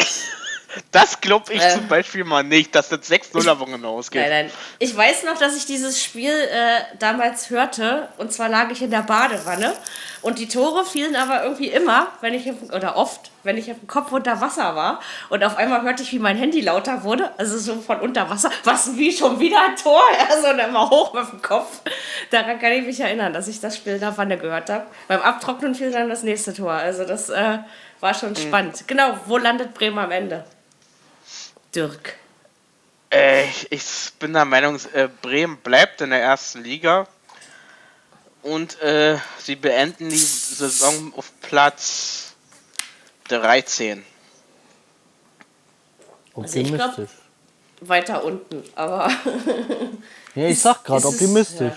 Das glaube ich Äh. zum Beispiel mal nicht, dass das 6-0 Wochen ausgeht. Nein, nein. Ich weiß noch, dass ich dieses Spiel äh, damals hörte. Und zwar lag ich in der Badewanne. Und die Tore fielen aber irgendwie immer, wenn ich, auf- oder oft, wenn ich auf dem Kopf unter Wasser war. Und auf einmal hörte ich, wie mein Handy lauter wurde. Also so von unter Wasser. Was, wie schon wieder ein Tor? Also und immer hoch mit dem Kopf. Daran kann ich mich erinnern, dass ich das Spiel in der Wanne gehört habe. Beim Abtrocknen fiel dann das nächste Tor. Also das äh, war schon spannend. Genau, wo landet Bremen am Ende? Dirk. Äh, ich, ich bin der Meinung, äh, Bremen bleibt in der ersten Liga. Und äh, sie beenden die Saison auf Platz 13. Also ich glaub- Optimistisch. Weiter unten, aber Ja, ich sag gerade optimistisch.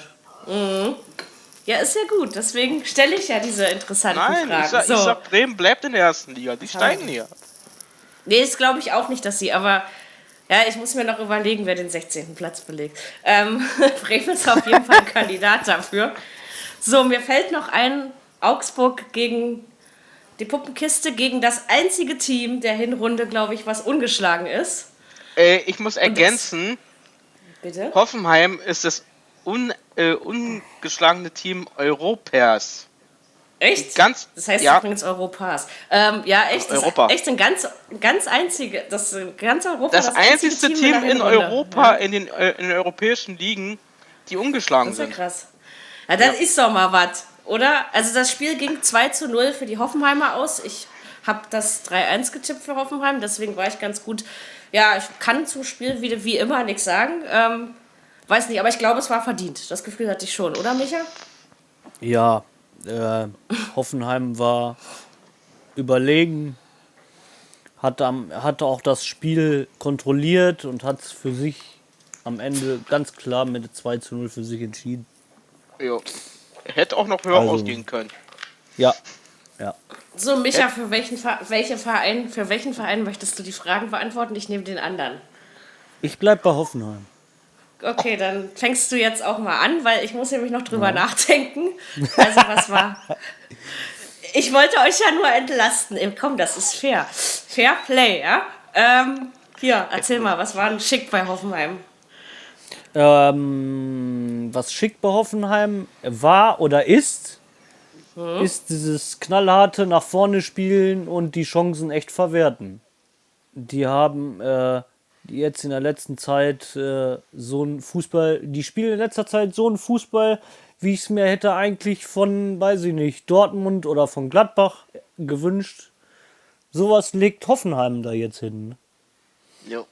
ja, ist ja gut. Deswegen stelle ich ja diese interessanten Nein, Fragen. ich sag, so. ich sag, Bremen bleibt in der ersten Liga. Die steigen hier. Nee, das glaube ich auch nicht, dass sie, aber ja, ich muss mir noch überlegen, wer den 16. Platz belegt. Ähm, Bremen ist auf jeden Fall ein Kandidat dafür. So, mir fällt noch ein, Augsburg gegen die Puppenkiste, gegen das einzige Team der Hinrunde, glaube ich, was ungeschlagen ist. Äh, ich muss ergänzen, Bitte? Hoffenheim ist das un, äh, ungeschlagene Team Europas. Echt? Ganz- das heißt ja. übrigens Europas. Ähm, ja, echt. Das Europa. Ist echt ein ganz, ganz einzige, das ist ganz Europa. Das, einzigste Team, der in Hinrunde. Europa, Ja, in, den, äh, in den europäischen Ligen, die ungeschlagen das ist ja sind. krass. Ja, das ist doch mal was, oder? Also das Spiel ging 2 zu 0 für die Hoffenheimer aus. Ich habe das 3-1 getippt für Hoffenheim, deswegen war ich ganz gut. Ja, ich kann zum Spiel wie, wie immer nichts sagen. Ähm, weiß nicht, aber ich glaube, es war verdient. Das Gefühl hatte ich schon, oder Micha? Ja, äh, Hoffenheim war überlegen, hatte, am, hatte auch das Spiel kontrolliert und hat es für sich am Ende ganz klar mit 2 zu 0 für sich entschieden. Jo. Hätte auch noch höher Also- ausgehen können. Ja, ja. So, Micha, für welchen, welche Verein, für welchen Verein möchtest du die Fragen beantworten? Ich nehme den anderen. Ich bleib bei Hoffenheim. Okay, dann fängst du jetzt auch mal an, weil ich muss nämlich noch drüber nachdenken. Also was war? Ich wollte euch ja nur entlasten. Komm, das ist fair. Fair Play, ja? Ähm, hier, erzähl mal, was war denn schick bei Hoffenheim? Ähm, was schick bei Hoffenheim war oder ist, ist dieses knallharte nach vorne spielen und die Chancen echt verwerten. Die haben äh, jetzt in der letzten Zeit äh, so ein Fußball, die spielen in letzter Zeit so ein Fußball, wie ich es mir hätte eigentlich von, weiß ich nicht, Dortmund oder von Gladbach gewünscht. Sowas legt Hoffenheim da jetzt hin. Jo.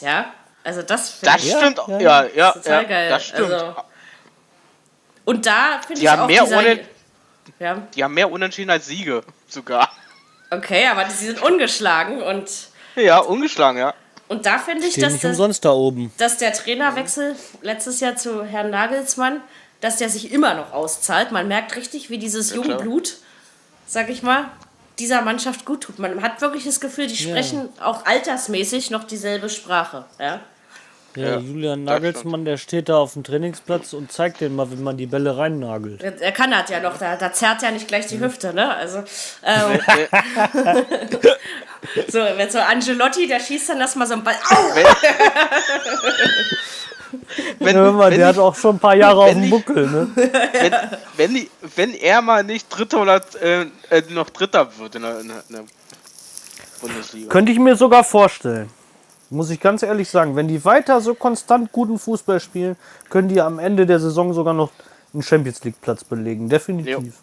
Ja, also das finde Das ich Ja, stimmt. ja, Ja, ja, ja, total geil. das stimmt. Also, Und da finde Die ich haben auch mehr dieser, ohne- Ja, Die haben mehr Unentschieden als Siege sogar. okay, aber sie sind ungeschlagen und, Ja, ungeschlagen, ja. und da finde ich, Stehen dass nicht das, da oben. dass der Trainerwechsel letztes Jahr zu Herrn Nagelsmann, dass der sich immer noch auszahlt. Man merkt richtig, wie dieses junge klar. Blut, sag ich mal, dieser Mannschaft gut tut. Man hat wirklich das Gefühl, die sprechen auch altersmäßig noch dieselbe Sprache. Ja? Ja, Ja, Julian Nagelsmann, der steht da auf dem Trainingsplatz und zeigt denen mal, wie man die Bälle reinnagelt. Er kann das ja noch, da, da zerrt ja nicht gleich die Hüfte, ne? Also, ähm, so, wenn so Angelotti, der schießt dann das mal so ein Ball. Au! Wenn, Hör mal, wenn, der hat ich- auch schon ein paar Jahre auf wenn dem Buckel, ne? wenn, wenn, die- wenn er mal nicht Dritter oder äh, äh, noch Dritter wird in der, in der Bundesliga. Könnte ich mir sogar vorstellen. Muss ich ganz ehrlich sagen, wenn die weiter so konstant guten Fußball spielen, können die am Ende der Saison sogar noch einen Champions League Platz belegen. Definitiv.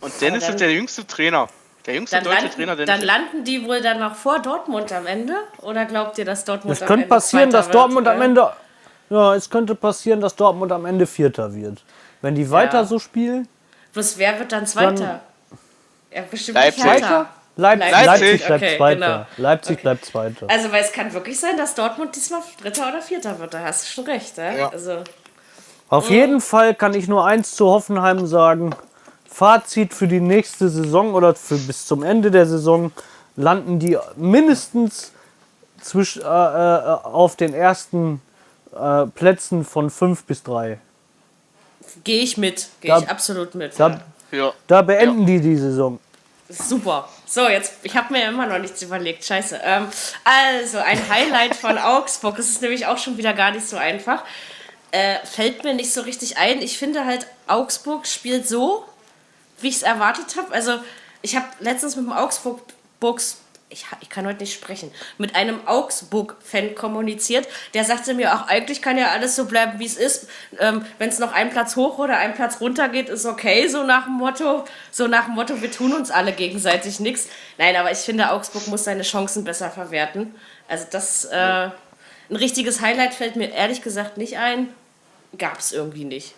Und Dennis dann- ist der jüngste Trainer. Der jüngste Dann, deutsche landen, Trainer, dann Dennis. landen die wohl dann noch vor Dortmund am Ende? Oder glaubt ihr, dass Dortmund Es am könnte Ende passieren, Zweiter dass Dortmund wird? am Ende. Ja, es könnte passieren, dass Dortmund am Ende Vierter wird. Wenn die weiter Ja. so spielen, Bloß wer wird dann Zweiter? Ja, bestimmt Leipzig. nicht Hertha. Leip Leipzig. Leipzig, bleibt Okay, Zweiter. genau. Leipzig bleibt Zweiter. Also, weil es kann wirklich sein, dass Dortmund diesmal Dritter oder Vierter wird. Da hast du schon recht. Ja? Ja. Also, Auf jeden Fall kann ich nur eins zu Hoffenheim sagen. Fazit für die nächste Saison oder für bis zum Ende der Saison landen die mindestens zwisch, äh, äh, auf den ersten äh, Plätzen von 5 bis 3. gehe ich mit. Gehe ich absolut mit. Da, ja. Ja. da beenden die die Saison. Super. So, jetzt, ich habe mir immer noch nichts überlegt. Scheiße. Ähm, also, ein Highlight von Augsburg. Das ist nämlich auch schon wieder gar nicht so einfach. Äh, fällt mir nicht so richtig ein. Ich finde halt, Augsburg spielt so, wie ich es erwartet habe. Also, ich habe letztens mit dem Augsburg ich, ich kann heute nicht sprechen, mit einem Augsburg-Fan kommuniziert. Der sagte mir, ach, eigentlich kann ja alles so bleiben, wie es ist. Ähm, Wenn es noch ein Platz hoch oder ein Platz runter geht, ist okay, so nach dem Motto, so nach dem Motto, wir tun uns alle gegenseitig nichts. Nein, aber ich finde, Augsburg muss seine Chancen besser verwerten. Also das, äh, ein richtiges Highlight fällt mir ehrlich gesagt nicht ein. Gab es irgendwie nicht.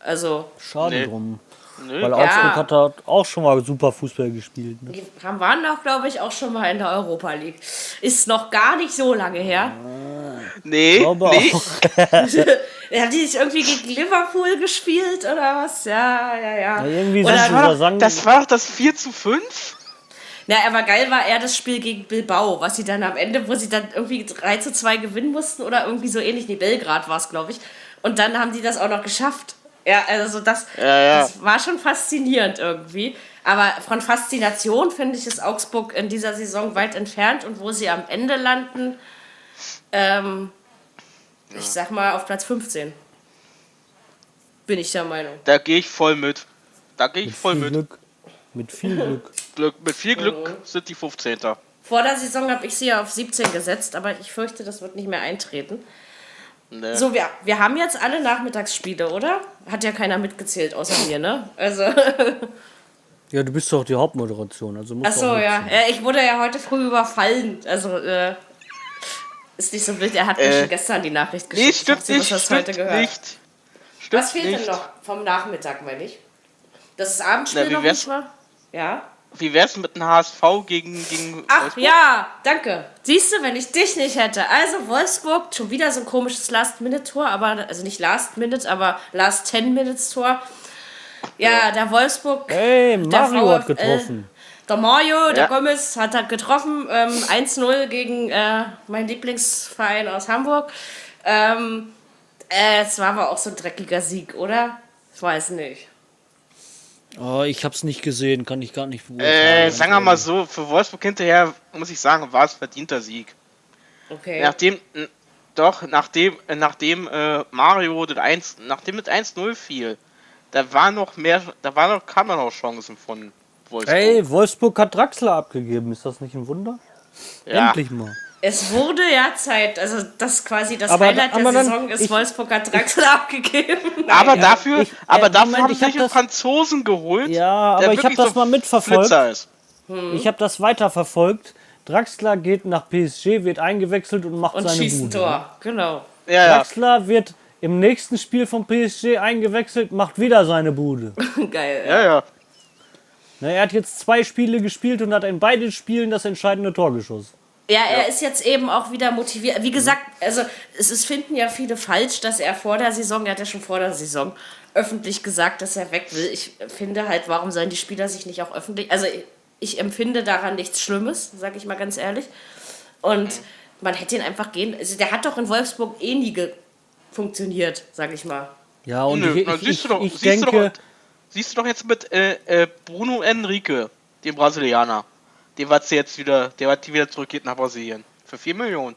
Also, Schade Nee. drum. Nö. Weil Ja. Augsburg hat da auch schon mal super Fußball gespielt. Ne? Die haben- waren auch, glaube ich, auch schon mal in der Europa League. Ist noch gar nicht so lange her. Nee, glaube nee. auch. Haben die nicht irgendwie gegen Liverpool gespielt oder was? Ja, ja, ja. Ja, irgendwie oder, sind sie War da doch, sagen, das war doch das 4 zu 5? na, aber geil war eher das Spiel gegen Bilbao, was sie dann am Ende, wo sie dann irgendwie 3 zu 2 gewinnen mussten oder irgendwie so ähnlich. Nee, Belgrad war es, glaube ich. Und dann haben die das auch noch geschafft. Ja, also das, Ja, ja. das war schon faszinierend irgendwie. Aber von Faszination finde ich ist Augsburg in dieser Saison weit entfernt und wo sie am Ende landen, ähm, ich sag mal auf Platz 15. Bin ich der Meinung. Da gehe ich voll mit. Da gehe ich mit voll viel mit. Glück. Mit viel Glück. Glück. Mit viel Glück sind die 15. Vor der Saison habe ich sie ja auf 17 gesetzt, aber ich fürchte, das wird nicht mehr eintreten. Nee. So, wir, wir haben jetzt alle Nachmittagsspiele, oder? Hat ja keiner mitgezählt, außer mir, ne? Also, Ja, du bist doch die Hauptmoderation, also musst ach so, ja. ja. Ich wurde ja heute früh überfallen. Also, äh, ist nicht so wild. Er hat mir Äh, schon gestern die Nachricht geschickt. Nee, Ich stimmt sie nicht. bis Stimmt heute gehört. nicht. Stimmt Was fehlt nicht. denn noch vom Nachmittag, meine ich? Das ist Abendspiel Na, wie noch nicht mal? Ja. Wie wär's mit dem HSV gegen, gegen Ach Wolfsburg? ja, danke. Siehst du, wenn ich dich nicht hätte. Also Wolfsburg, schon wieder so ein komisches Last-Minute-Tor, aber also nicht Last-Minute, aber Last-10-Minutes-Tor. Ja, der Wolfsburg. Ey, der Mario hat VfL. getroffen. Der Mario, der Ja. Gomez hat halt getroffen. Ähm, 1-0 gegen äh, meinen Lieblingsverein aus Hamburg. Ähm, äh, es war aber auch so ein dreckiger Sieg, oder? Ich weiß nicht. Oh, ich hab's nicht gesehen, kann ich gar nicht beurteilen. Äh, sagen wir mal so, für Wolfsburg hinterher, muss ich sagen, war es verdienter Sieg. Okay. Nachdem, n- doch, nachdem, äh, nachdem äh, Mario das 1, nachdem es 1-0 fiel, da war noch mehr, da war noch, kamen noch Chancen von Wolfsburg. Ey, Wolfsburg hat Draxler abgegeben, ist das nicht ein Wunder? ja. Endlich mal. Es wurde ja Zeit, also das quasi das Aber- Highlight aber der dann- Saison ist, ich- Wolfsburg hat Draxler abgegeben. Aber Nein. dafür, ich- aber äh, dafür Moment, haben hab sich das- Franzosen geholt. Ja, aber ich habe das so mal mitverfolgt. Ist. Ich habe das weiterverfolgt. Draxler geht nach PSG, wird eingewechselt und macht Und seine schießt ein Bude. Tor, genau. Ja, ja. Draxler wird im nächsten Spiel vom PSG eingewechselt, macht wieder seine Bude. Geil. Ja, ja. Na, er hat jetzt zwei Spiele gespielt und hat in beiden Spielen das entscheidende Tor geschossen. Ja, er ist jetzt eben auch wieder motiviert. Wie gesagt, also es ist, finden ja viele falsch, dass er vor der Saison, er hat ja schon vor der Saison öffentlich gesagt, dass er weg will. Ich finde halt, warum sollen die Spieler sich nicht auch öffentlich, also ich, ich empfinde daran nichts Schlimmes, sage ich mal ganz ehrlich. Und man hätte ihn einfach gehen, also der hat doch in Wolfsburg eh nie ge funktioniert, sage ich mal. Ja, und Nö, ich, ich, siehst, du doch, ich siehst, denke, du doch, siehst du doch jetzt mit äh, äh, Bruno Henrique, dem Brasilianer. Der war jetzt wieder, der hat die wieder zurückgeht nach Brasilien. Für 4 Millionen.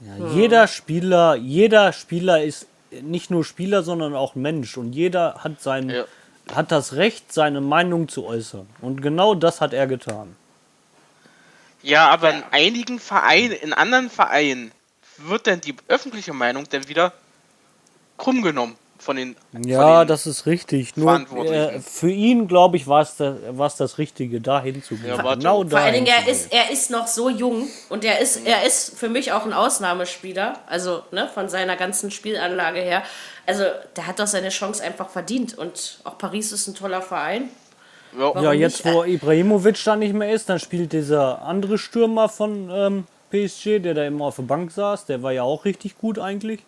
ja, jeder Spieler, jeder Spieler ist nicht nur Spieler, sondern auch Mensch. Und jeder hat sein, Ja. hat das Recht, seine Meinung zu äußern. Und genau das hat er getan. Ja, aber in einigen Vereinen, in anderen Vereinen wird dann die öffentliche Meinung dann wieder krumm genommen von den. Ja, von den, das ist richtig. Nur äh, für ihn, glaube ich, war es das, war's das Richtige, dahin zu gehen. Ja, genau Vor allen Dingen, er ist, er ist noch so jung und er ist, er ist für mich auch ein Ausnahmespieler, also ne, von seiner ganzen Spielanlage her. Also der hat doch seine Chance einfach verdient und auch Paris ist ein toller Verein. ja. Ja, Warum jetzt nicht? wo Ibrahimovic da nicht mehr ist, dann spielt dieser andere Stürmer von ähm, PSG, der da immer auf der Bank saß, der war ja auch richtig gut eigentlich.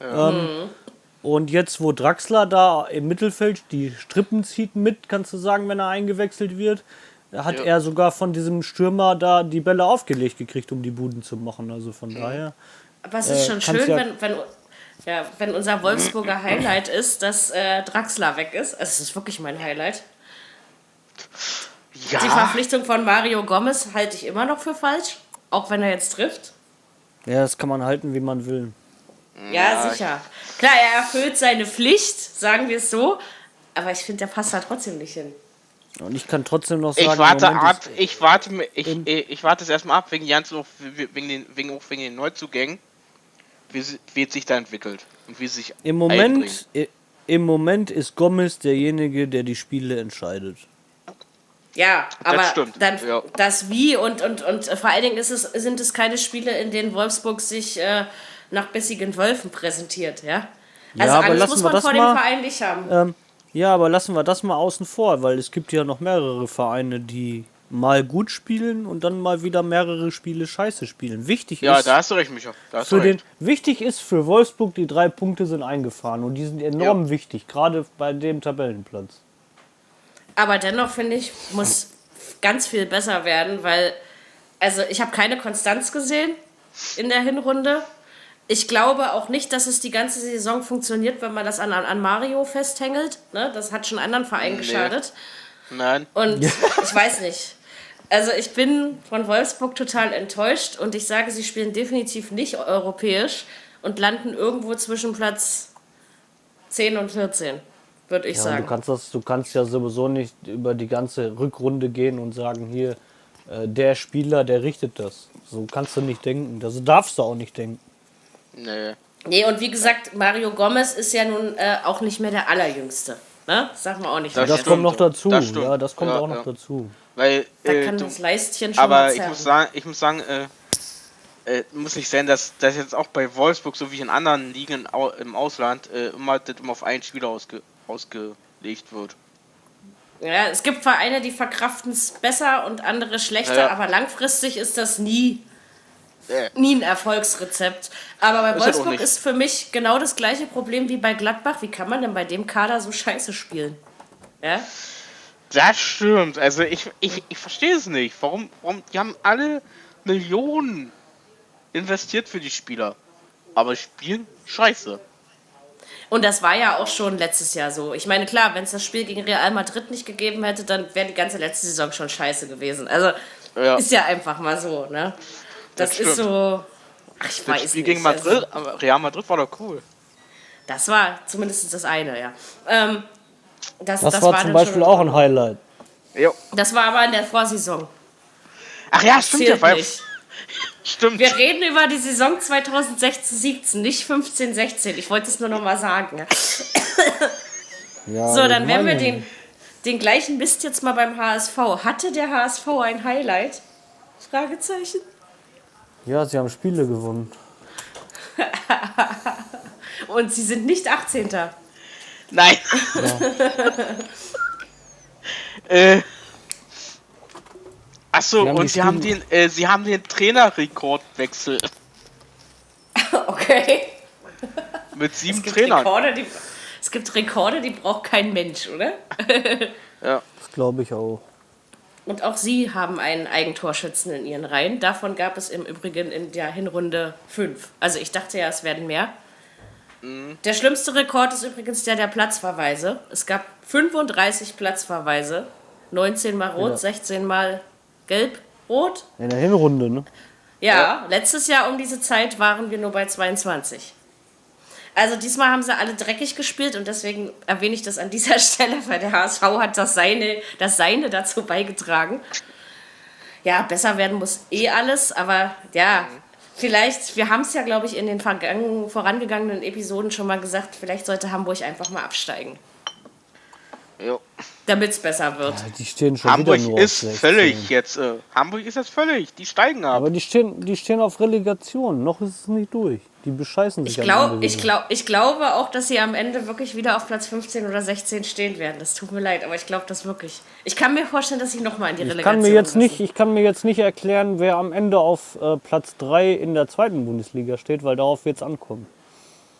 Ähm, und jetzt, wo Draxler da im Mittelfeld die Strippen zieht mit, kannst du sagen, wenn er eingewechselt wird, hat Ja. er sogar von diesem Stürmer da die Bälle aufgelegt gekriegt, um die Buden zu machen. Also von daher. Aber es ist Äh, schon kannst schön, ja- wenn, wenn, ja, wenn unser Wolfsburger Highlight ist, dass äh, Draxler weg ist. Also es ist wirklich mein Highlight. Die ja, Verpflichtung von Mario Gomez halte ich immer noch für falsch, auch wenn er jetzt trifft. Ja, das kann man halten, wie man will. Ja, sicher. Klar, er erfüllt seine Pflicht, sagen wir es so. Aber ich finde, der passt da trotzdem nicht hin. Und ich kann trotzdem noch sagen, ich warte Moment ab, ist- ich warte, ich, äh, ich warte es erstmal ab, wegen ganz noch, wegen den, wegen, auch wegen den Neuzugängen, wie, wie es sich da entwickelt und wie es sich Im. Moment, i- im Moment ist Gomez derjenige, der die Spiele entscheidet. Ja, aber stimmt, dann ja. das Wie und, und, und vor allen Dingen ist es, sind es keine Spiele, in denen Wolfsburg sich äh, nach bissigen Wölfen präsentiert, ja? Also aber Angst lassen muss wir man das vor mal- dem Verein nicht haben. Ähm, ja, aber lassen wir das mal außen vor, weil es gibt ja noch mehrere Vereine, die mal gut spielen und dann mal wieder mehrere Spiele scheiße spielen. Wichtig Ja, ist, da hast du recht, Micha. Da hast du für den, recht. wichtig ist für Wolfsburg, die drei Punkte sind eingefahren und die sind enorm Ja. wichtig, gerade bei dem Tabellenplatz. Aber dennoch finde ich, muss ganz viel besser werden, weil, also ich habe keine Konstanz gesehen in der Hinrunde. Ich glaube auch nicht, dass es die ganze Saison funktioniert, wenn man das an, an Mario festhängelt. Ne? Das hat schon anderen Vereinen Nee. geschadet. Nein. Und ich weiß nicht. Also ich bin von Wolfsburg total enttäuscht und ich sage, sie spielen definitiv nicht europäisch und landen irgendwo zwischen Platz 10 und 14, würde ich Ja, sagen. du kannst das, du kannst ja sowieso nicht über die ganze Rückrunde gehen und sagen, hier, äh, der Spieler, der richtet das. So kannst du nicht denken. Das darfst du auch nicht denken. Nee. Nee, und wie gesagt, Mario Gomez ist ja nun äh, auch nicht mehr der Allerjüngste. Ne? Das sagen wir auch nicht. Das Das kommt noch dazu. Das. Ja, das kommt Ja, auch noch ja. dazu. Da Weil, äh, kann du, das Leistchen schon aber mal ich muss sagen, ich muss sagen, äh, äh, muss nicht sein, dass das jetzt auch bei Wolfsburg, so wie in anderen Ligen im Ausland, äh, immer, das immer auf einen Spieler ausge ausgelegt wird. Ja, es gibt Vereine, die verkraften es besser und andere schlechter, aber langfristig ist das nie, nie ein Erfolgsrezept. Aber bei Ist auch Wolfsburg ist für mich genau das gleiche Problem wie bei Gladbach. Wie kann man denn bei dem Kader so scheiße spielen? Ja? Das stimmt. Also ich, ich, ich verstehe es nicht. Warum, warum, die haben alle Millionen investiert für die Spieler. Aber spielen scheiße. Und das war ja auch schon letztes Jahr so. Ich meine, klar, wenn es das Spiel gegen Real Madrid nicht gegeben hätte, dann wäre die ganze letzte Saison schon scheiße gewesen. Also Ja. ist ja einfach mal so, ne? Das, Das ist so. Ach, ich Das weiß Spiel nicht. gegen Madrid, Also, Real Madrid war doch cool. das war zumindest das eine, ja. Ähm, das, Das, das war dann zum Beispiel schon- auch ein Highlight. Jo. Das war aber in der Vorsaison. Ach ja, stimmt. Zählt war, nicht. stimmt. Wir reden über die Saison 2016-17, nicht 15-16. Ich wollte es nur noch mal sagen. Ja, So, dann werden wir den, den gleichen Mist jetzt mal beim HSV. Hatte der HSV ein Highlight? Fragezeichen. Ja, sie haben Spiele gewonnen. Und sie sind nicht 18. Nein. äh. Achso, und sie haben, den, äh, sie haben den Trainerrekordwechsel Okay. mit sieben Es gibt, Trainern. Rekorde, die, es gibt Rekorde, die braucht kein Mensch, oder? Das glaube ich auch. Und auch sie haben einen Eigentorschützen in ihren Reihen. Davon gab es im Übrigen in der Hinrunde fünf. Also ich dachte ja, es werden mehr. Der schlimmste Rekord ist übrigens der der Platzverweise. Es gab 35 Platzverweise. 19 mal rot, Ja. 16 mal gelb, rot. In der Hinrunde, ne? Ja, letztes Jahr um diese Zeit waren wir nur bei 22. Also diesmal haben sie alle dreckig gespielt und deswegen erwähne ich das an dieser Stelle, weil der HSV hat das Seine, das Seine dazu beigetragen. Ja, besser werden muss eh alles, aber ja, vielleicht, wir haben es ja, glaube ich, in den vergangen, vorangegangenen Episoden schon mal gesagt, vielleicht sollte Hamburg einfach mal absteigen, Jo. damit es besser wird. Die stehen schon Hamburg wieder nur ist auf 16. völlig jetzt. Äh, Hamburg ist jetzt völlig. Die steigen ab. Aber die stehen, die stehen auf Relegation. Noch ist es nicht durch. Die bescheißen sich Ich, glaub, ich, glaub, ich glaube auch, dass sie am Ende wirklich wieder auf Platz 15 oder 16 stehen werden. Das tut mir leid, aber ich glaube das wirklich. Ich kann mir vorstellen, dass sie nochmal in die Ich Relegation kann, mir jetzt nicht, ich kann mir jetzt nicht erklären, wer am Ende auf äh, Platz 3 in der zweiten Bundesliga steht, weil darauf wird es ankommen.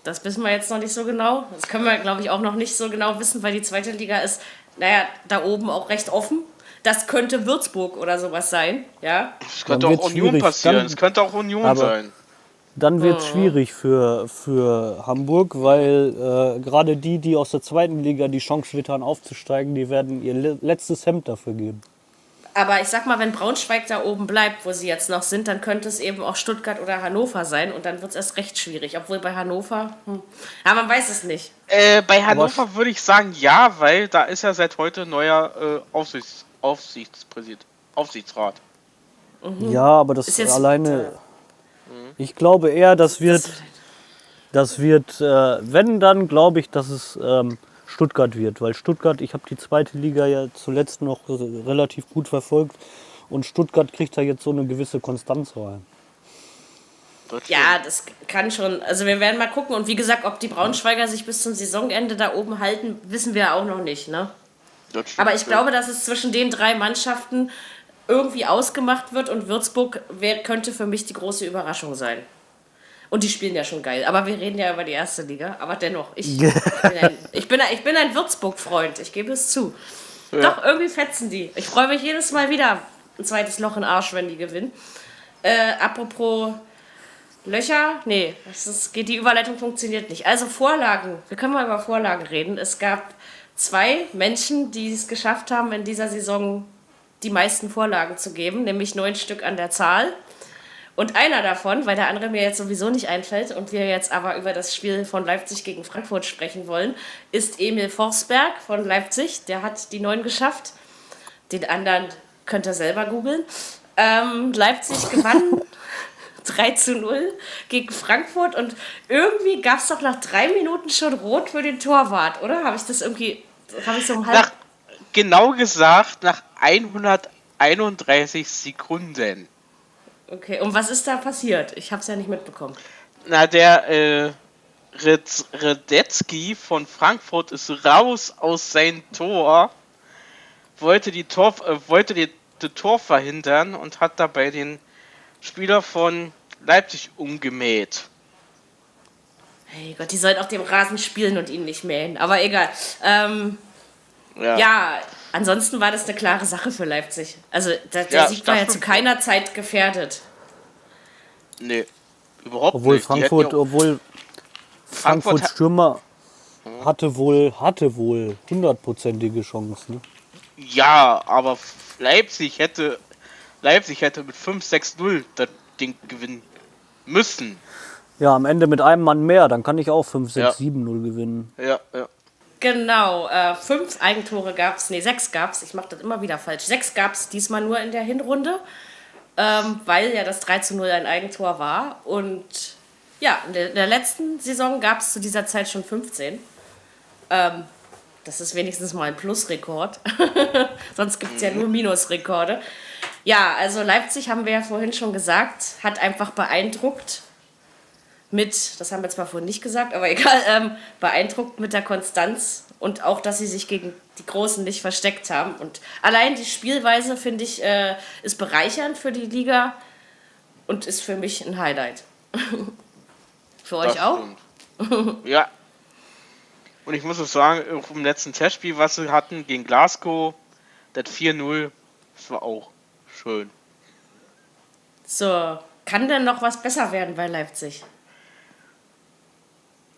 Das wissen wir jetzt noch nicht so genau. Das können wir, glaube ich, auch noch nicht so genau wissen, weil die zweite Liga ist, naja, da oben auch recht offen. Das könnte Würzburg oder sowas sein, ja. Es könnte auch Union schwierig. passieren. Es könnte auch Union Aber- sein. Dann wird es schwierig für, für Hamburg, weil äh, gerade die, die aus der zweiten Liga die Chance wittern aufzusteigen, die werden ihr le letztes Hemd dafür geben. Aber ich sag mal, wenn Braunschweig da oben bleibt, wo sie jetzt noch sind, dann könnte es eben auch Stuttgart oder Hannover sein und dann wird es erst recht schwierig. Obwohl bei Hannover, hm. ja, man weiß es nicht. Äh, bei Hannover würde ich sagen ja, weil da ist ja seit heute neuer äh, Aufsichts Aufsichtspräsident. Aufsichtsrat. Ja, aber das Mhm. Ist jetzt- alleine. Ich glaube eher, das wird, das wird, äh, wenn dann, glaube ich, dass es ähm, Stuttgart wird, weil Stuttgart, ich habe die zweite Liga ja zuletzt noch relativ gut verfolgt und Stuttgart kriegt da jetzt so eine gewisse Konstanz rein. Das Ja, das kann schon. Also wir werden mal gucken. Und wie gesagt, ob die Braunschweiger sich bis zum Saisonende da oben halten, wissen wir auch noch nicht. Ne? das stimmt, Aber ich ja. glaube, dass es zwischen den drei Mannschaften irgendwie ausgemacht wird und Würzburg wär, könnte für mich die große Überraschung sein. Und die spielen ja schon geil. Aber wir reden ja über die erste Liga. Aber dennoch, ich, bin, ein, ich, bin, ein, ich bin ein Würzburg-Freund. Ich gebe es zu. Doch, irgendwie fetzen die. Ich freue mich jedes Mal wieder ein zweites Loch in den Arsch, wenn die gewinnen. Äh, apropos Löcher, nee, das ist, geht, die Überleitung funktioniert nicht. Also Vorlagen, wir können mal über Vorlagen reden. Es gab zwei Menschen, die es geschafft haben, in dieser Saison die meisten Vorlagen zu geben, nämlich neun Stück an der Zahl. Und einer davon, weil der andere mir jetzt sowieso nicht einfällt und wir jetzt aber über das Spiel von Leipzig gegen Frankfurt sprechen wollen, ist Emil Forsberg von Leipzig. Der hat die neun geschafft. Den anderen könnt ihr selber googeln. Ähm, Leipzig gewann 3 zu 0 gegen Frankfurt und irgendwie gab es doch nach drei Minuten schon Rot für den Torwart, oder? Habe ich das irgendwie, habe ich so um halb... Nach, genau gesagt, nach 131 Sekunden. Okay, und was ist da passiert? Ich habe es ja nicht mitbekommen. Na, der äh, Red- Radetzky von Frankfurt ist raus aus sein Tor, wollte die Tor, äh, wollte die, die Tor verhindern und hat dabei den Spieler von Leipzig umgemäht. Hey Gott, die sollen auf dem Rasen spielen und ihn nicht mähen. Aber egal. Ähm, Ja. Ja, ansonsten war das eine klare Sache für Leipzig. Also der, der Ja, Sieg war ja zu keiner Zeit gefährdet. Nee, überhaupt Obwohl nicht. Frankfurt, ja- obwohl Frankfurt Stürmer hatte wohl, hatte wohl hundertprozentige Chancen. Ne? Ja, aber Leipzig hätte Leipzig hätte mit 5-6-0 das Ding gewinnen müssen. Ja, am Ende mit einem Mann mehr, dann kann ich auch 5, 6, Ja. 7, 0 gewinnen. Ja, ja. Genau, äh, fünf Eigentore gab es, nee, sechs gab es, ich mache das immer wieder falsch. Sechs gab es diesmal nur in der Hinrunde, ähm, weil ja das 3 zu 0 ein Eigentor war. Und ja, in der, in der letzten Saison gab es zu dieser Zeit schon 15. Ähm, das ist wenigstens mal ein Plusrekord. Sonst gibt es ja nur Minusrekorde. Ja, also Leipzig, haben wir ja vorhin schon gesagt, hat einfach beeindruckt mit, das haben wir zwar vorhin nicht gesagt, aber egal, ähm, beeindruckt mit der Konstanz und auch, dass sie sich gegen die Großen nicht versteckt haben. Und allein die Spielweise, finde ich, äh, ist bereichernd für die Liga und ist für mich ein Highlight. für euch das auch? ja. Und ich muss auch sagen, auch im letzten Testspiel, was sie hatten gegen Glasgow, das 4-0, das war auch schön. So, kann denn noch was besser werden bei Leipzig?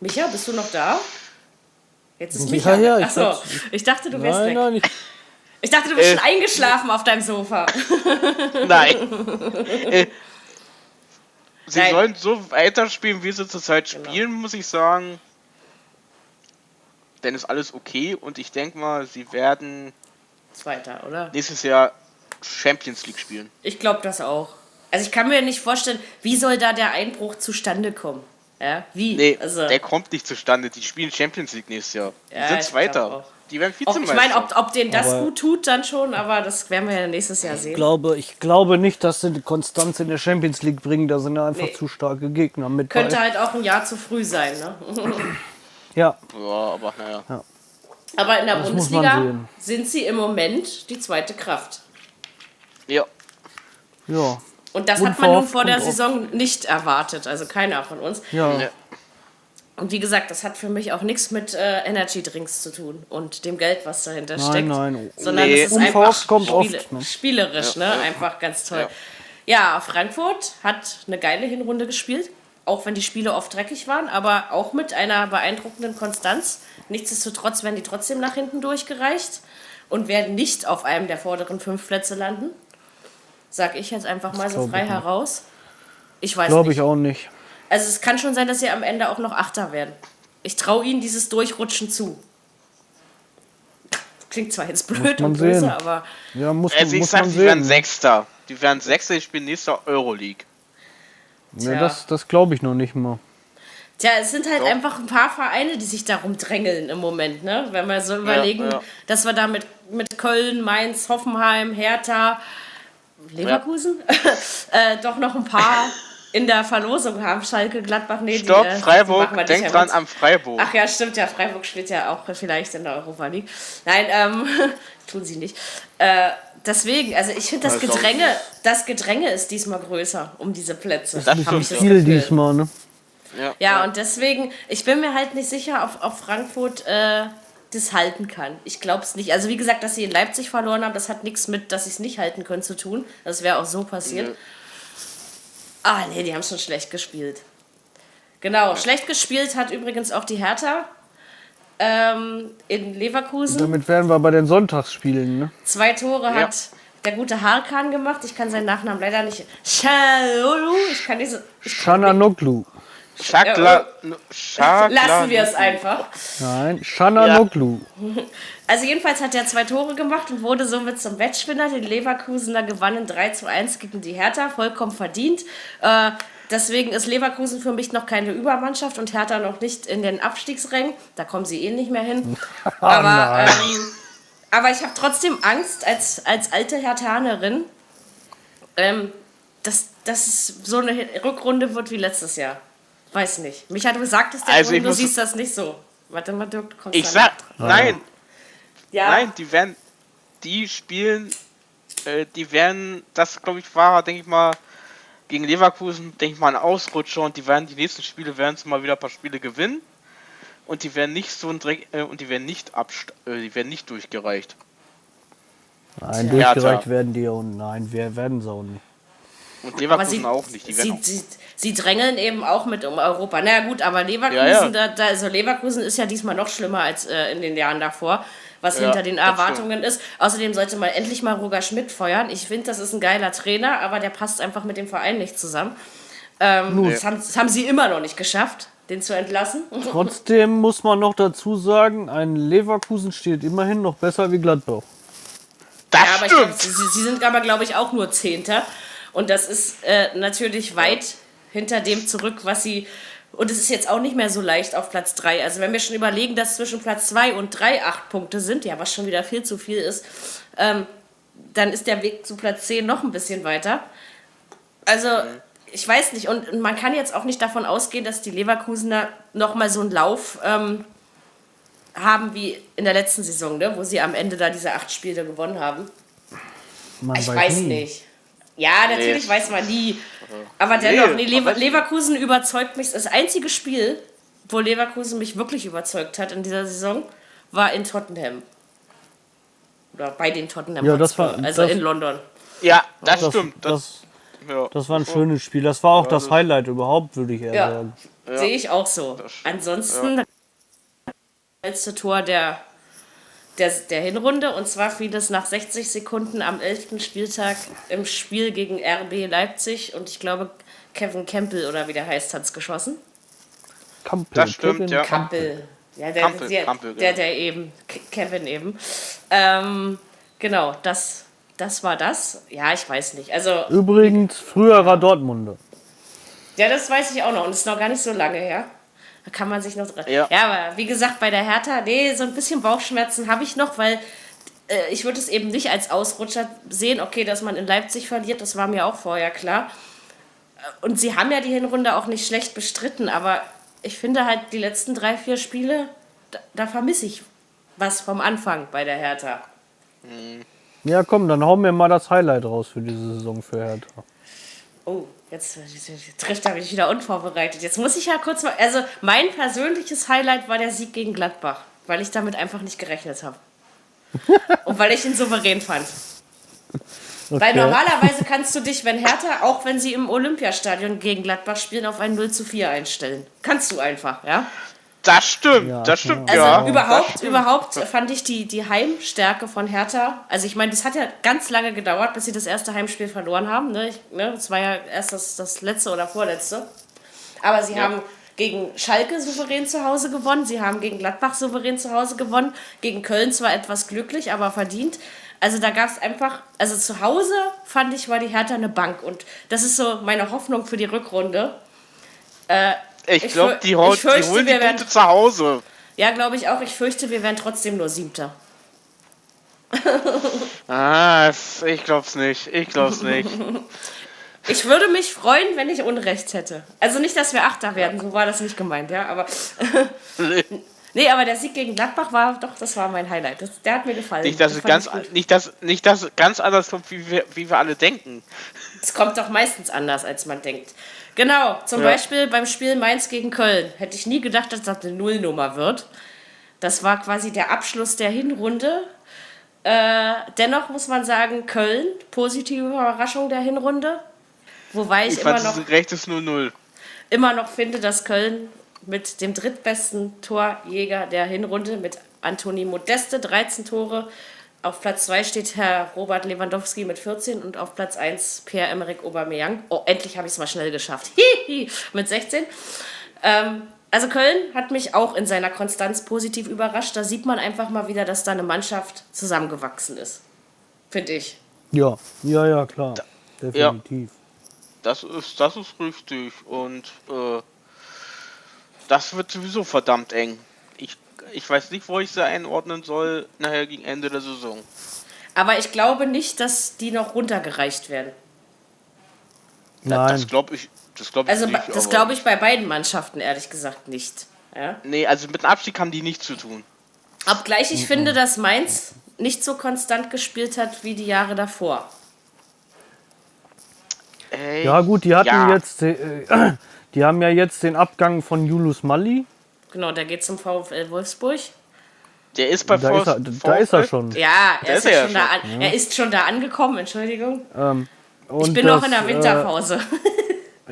Micha, bist du noch da? Jetzt ist Ja, Micha. ja, ich Achso, dachte- ich dachte, du wärst Nein, weg. nein, ich, Ich dachte, du bist Äh. schon eingeschlafen auf deinem Sofa. Nein. äh, sie Nein. sollen so weiterspielen, wie sie zurzeit Genau. spielen, muss ich sagen. Dann ist alles okay und ich denke mal, sie werden Zweiter, oder? nächstes Jahr Champions League spielen. Ich glaube das auch. Also ich kann mir nicht vorstellen, wie soll da der Einbruch zustande kommen? Ja, wie? Nee, also, der kommt nicht zustande. Die spielen Champions League nächstes Jahr. Die Ja, sind ich Zweiter. Die werden auch, ich Vizemeister. meine, ob, ob denen das Aber- gut tut, dann schon, aber das werden wir ja nächstes Jahr sehen. glaube, ich glaube nicht, dass sie die Konstanz in der Champions League bringen. Da sind einfach Nee. zu starke Gegner mit Könnte bei. halt auch ein Jahr zu früh sein, ne? Ja, ja, aber naja. Aber in der Das Bundesliga sind sie im Moment die zweite Kraft. Ja. ja, Und das hat man nun vor der und oft. Saison nicht erwartet, also keiner von uns. ja. Ja. Und wie gesagt, das hat für mich auch nichts mit äh, Energy Drinks zu tun und dem Geld, was dahinter Nein, steckt. nein. Sondern Nee. es ist einfach kommt spiele oft, ne? spielerisch, Ja, ne? ja. Einfach ganz toll. Ja. Frankfurt hat eine geile Hinrunde gespielt, auch wenn die Spiele oft dreckig waren, aber auch mit einer beeindruckenden Konstanz. Nichtsdestotrotz werden die trotzdem nach hinten durchgereicht und werden nicht auf einem der vorderen fünf Plätze landen. Sag ich jetzt einfach mal so glaub frei ich heraus. Ich weiß Glaube nicht. ich auch nicht. Also es kann schon sein, dass sie am Ende auch noch Achter werden. Ich traue ihnen dieses Durchrutschen zu. Klingt zwar jetzt blöd und böse, sehen. aber Ja, muss, Also ich muss sag, man die werden. Sechster. Die werden Sechster, die spielen nächstes Jahr Euroleague. Ja, Tja. das das glaube ich noch nicht mal. tja, es sind halt Doch. einfach ein paar Vereine, die sich darum drängeln im Moment, ne? Wenn wir so überlegen, ja. dass wir da mit, mit Köln, Mainz, Hoffenheim, Hertha, Leverkusen äh, doch noch ein paar in der Verlosung haben. Schalke, Gladbach, nee, Stopp, die, äh, die Freiburg, nicht denk dran mit. an Freiburg. Ach ja, stimmt ja. Freiburg spielt ja auch vielleicht in der Europa League. Nein, ähm, tun sie nicht. Äh, deswegen, also ich finde, das ist Gedränge, das Gedränge ist diesmal größer um diese Plätze. Das ich das Viel diesmal, ne? Ja, Ja, und deswegen, ich bin mir halt nicht sicher, ob, ob Frankfurt äh, das halten kann. Ich glaube es nicht. Also wie gesagt, dass sie in Leipzig verloren haben, das hat nichts mit, dass sie es nicht halten können zu tun. Das wäre auch so passiert. Nö. Ah, nee, die haben schon schlecht gespielt. Genau, schlecht gespielt hat übrigens auch die Hertha ähm, in Leverkusen. Damit werden wir bei den Sonntagsspielen, ne? Zwei Tore hat der gute Harkan gemacht. Ich kann seinen Nachnamen leider nicht. Shalolu. Ich kann diese. Ich kann Shana Noglu. Schakla, Schakla, Lassen wir es einfach. Nein, Shana Ja. Also jedenfalls hat er zwei Tore gemacht und wurde somit zum Matchwinner. Die Leverkusener gewannen 3 zu 1 gegen die Hertha, vollkommen verdient. Äh, deswegen ist Leverkusen für mich noch keine Übermannschaft und Hertha noch nicht in den Abstiegsrängen. Da kommen sie eh nicht mehr hin. Aber, nein. ähm, aber ich habe trotzdem Angst als, als alte Hertanerin, ähm, dass, dass es so eine Rückrunde wird wie letztes Jahr. Weiß nicht. Mich hat gesagt, dass der Also du siehst das nicht so. Warte mal, Dirk, du kommst Ich sag, nein, Ja. nein, die werden, die spielen, äh, die werden, das glaube ich war, denke ich mal, gegen Leverkusen, denke ich mal, ein Ausrutscher und die werden die nächsten Spiele, werden sie mal wieder ein paar Spiele gewinnen. und die werden nicht so ein Dreck äh, und die werden nicht abst äh, die werden nicht durchgereicht. Nein, durchgereicht werden die auch. Nein, wir werden sie auch nicht. Und Leverkusen sie, auch nicht. Die sie, sie, sie drängeln eben auch mit um Europa. Na ja, gut, aber Leverkusen, Ja, ja. Da, da, also Leverkusen ist ja diesmal noch schlimmer als äh, in den Jahren davor, was Ja, hinter den Erwartungen ist. Außerdem sollte man endlich mal Roger Schmidt feuern. Ich finde, das ist ein geiler Trainer, aber der passt einfach mit dem Verein nicht zusammen. Ähm, das, haben, das haben sie immer noch nicht geschafft, den zu entlassen. Trotzdem muss man noch dazu sagen, ein Leverkusen steht immerhin noch besser wie Gladbach. das ja, aber ich glaub, stimmt. sie, sie sind aber, glaube ich, auch nur Zehnter. Und das ist äh, natürlich weit hinter dem zurück, was sie. Und es ist jetzt auch nicht mehr so leicht auf Platz 3. Also, wenn wir schon überlegen, dass zwischen Platz 2 und 3 acht Punkte sind, ja, was schon wieder viel zu viel ist, ähm, dann ist der Weg zu Platz 10 noch ein bisschen weiter. Also, ich weiß nicht. Und und man kann jetzt auch nicht davon ausgehen, dass die Leverkusener nochmal so einen Lauf ähm, haben wie in der letzten Saison, ne? wo sie am Ende da diese acht Spiele gewonnen haben. Man Ich weiß nie. nicht. Ja, natürlich Nee. weiß man nie. Aber dennoch, nee, Lever. Leverkusen überzeugt mich. Das einzige Spiel, wo Leverkusen mich wirklich überzeugt hat in dieser Saison, war in Tottenham. Oder bei den Tottenham Ja, das war- also das- in London. Ja, das, Das, stimmt. Das, das, ja. das war ein schönes Spiel. Das war auch das das- Highlight überhaupt, würde ich eher Ja. sagen. Sehe ich auch so. Ansonsten das letzte Tor der, der, der Hinrunde und zwar fiel es nach 60 Sekunden am 11. Spieltag im Spiel gegen RB Leipzig und ich glaube Kevin Campbell oder wie der heißt, hat es geschossen. Kampel, Das stimmt, Kevin ja. Kampel. Ja, der, Kampel, der, Kampel, der, genau. der eben, Ke- Kevin eben. Ähm, genau, das, das war das. Ja, ich weiß nicht. Also, Übrigens, früherer Dortmunder. ja, das weiß ich auch noch und ist noch gar nicht so lange her. Da kann man sich noch dran. Ja. aber wie gesagt, bei der Hertha, nee, so ein bisschen Bauchschmerzen habe ich noch, weil äh, ich würde es eben nicht als Ausrutscher sehen. Okay, dass man in Leipzig verliert, das war mir auch vorher klar. Äh, Und sie haben ja die Hinrunde auch nicht schlecht bestritten, aber ich finde halt die letzten drei, vier Spiele, da, da vermisse ich was vom Anfang bei der Hertha. Ja, komm, dann hauen wir mal das Highlight raus für diese Saison für Hertha. Oh, jetzt, jetzt trifft er mich wieder unvorbereitet. Jetzt muss ich ja kurz mal. Also, mein persönliches Highlight war der Sieg gegen Gladbach, weil ich damit einfach nicht gerechnet habe. Und weil ich ihn souverän fand. Weil Okay. normalerweise kannst du dich, wenn Hertha, auch wenn sie im Olympiastadion gegen Gladbach spielen, auf ein 0 zu 4 einstellen. Kannst du einfach, ja? Das stimmt. Ja, das stimmt, Also ja. überhaupt, überhaupt fand ich die, die Heimstärke von Hertha. Also ich meine, das hat ja ganz lange gedauert, bis sie das erste Heimspiel verloren haben. Ne? Ich, ne? Das war ja erst das, das letzte oder vorletzte. Aber sie haben gegen Schalke souverän zu Hause gewonnen. Sie haben gegen Gladbach souverän zu Hause gewonnen. Gegen Köln zwar etwas glücklich, aber verdient. Also da gab es einfach, also zu Hause fand ich, war die Hertha eine Bank. Und das ist so meine Hoffnung für die Rückrunde. Ich ich glaube, die, hol- die holen die Punkte zu Hause. Ja, glaube ich auch. Ich fürchte, wir werden trotzdem nur Siebter. Ah, ich glaub's nicht. Ich glaub's nicht. Ich würde mich freuen, wenn ich Unrecht hätte. Also nicht, dass wir Achter werden, so war das nicht gemeint, ja. Aber nee, aber der Sieg gegen Gladbach war doch, das war mein Highlight. Das, der hat mir gefallen. nicht, dass Das es ganz, nicht, dass, nicht, dass ganz anders kommt, wie wir, wie wir alle denken. Es kommt doch meistens anders, als man denkt. Genau, zum Ja. Beispiel beim Spiel Mainz gegen Köln. Hätte ich nie gedacht, dass das eine Nullnummer wird. Das war quasi der Abschluss der Hinrunde. Äh, dennoch muss man sagen, Köln, positive Überraschung der Hinrunde. Wobei ich, Ich immer noch ein rechtes 0-0. immer noch finde, dass Köln mit dem drittbesten Torjäger der Hinrunde, mit Antoni Modeste, 13 Tore. Auf Platz 2 steht Herr Robert Lewandowski mit 14 und auf Platz 1 Pierre-Emerick Aubameyang. Oh, endlich habe ich es mal schnell geschafft. Hihi, mit 16. Ähm, also Köln hat mich auch in seiner Konstanz positiv überrascht. Da sieht man einfach mal wieder, dass da eine Mannschaft zusammengewachsen ist. Finde ich. Ja, ja, ja, klar. Definitiv. Das ist, das ist richtig. Und äh, das wird sowieso verdammt eng. Ich, ich weiß nicht, wo ich sie einordnen soll, nachher gegen Ende der Saison. Aber ich glaube nicht, dass die noch runtergereicht werden. Nein. Das glaube ich, das glaube ich Also nicht. das glaube ich bei beiden Mannschaften ehrlich gesagt nicht. Ja? Nee, also mit dem Abstieg haben die nichts zu tun. Obgleich ich finde, dass Mainz nicht so konstant gespielt hat wie die Jahre davor. Ey, Ja gut, die hatten ja. jetzt, äh, die haben ja jetzt den Abgang von Julius Mali. Genau, der geht zum VfL Wolfsburg. Der ist bei Da ist er, VfL da ist er schon. Ja, er, ist, ist er ja ja schon da an, er ist schon da angekommen, Entschuldigung. Ähm, Ich bin noch das, in der äh, Winterpause.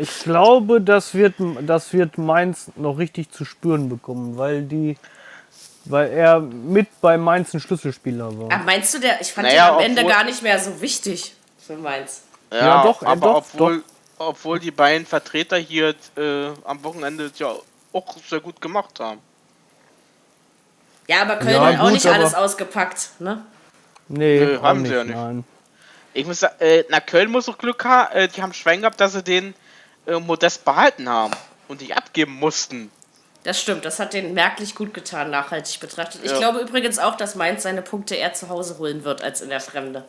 Ich glaube, das wird, das wird Mainz noch richtig zu spüren bekommen, weil die, weil er mit bei Mainz ein Schlüsselspieler war. Ah, meinst du, der, ich fand Naja, den am Ende gar nicht mehr so wichtig für Mainz. Ja, Ja, doch, äh, aber doch, obwohl, obwohl die beiden Vertreter hier äh, am Wochenende ja auch sehr gut gemacht haben. Ja, aber Köln Ja, hat auch gut, nicht alles ausgepackt, ne? Nee, Nö, auch haben sie ja nicht. Nein. Ich muss sagen, äh, na Köln muss auch Glück haben, äh, die haben Schwein gehabt, dass sie den äh, Modest behalten haben und nicht abgeben mussten. Das stimmt, das hat den merklich gut getan, nachhaltig betrachtet. Ich Ja. glaube übrigens auch, dass Mainz seine Punkte eher zu Hause holen wird als in der Fremde.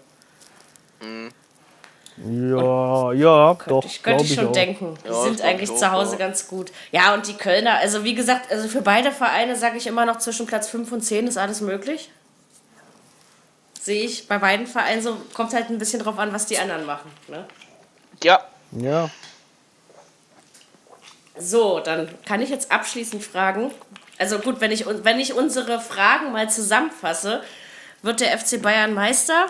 Ja, ja, doch. ich könnte ich schon auch. denken. Die Ja, sind eigentlich ich auch, zu Hause ja. ganz gut. Ja, und die Kölner, also wie gesagt, also für beide Vereine sage ich immer noch zwischen Platz 5 und 10 ist alles möglich. Sehe ich bei beiden Vereinen so, kommt halt ein bisschen drauf an, was die anderen machen. Ne? Ja, Ja, So, dann kann ich jetzt abschließend fragen. Also gut, wenn ich, wenn ich unsere Fragen mal zusammenfasse, wird der FC Bayern Meister,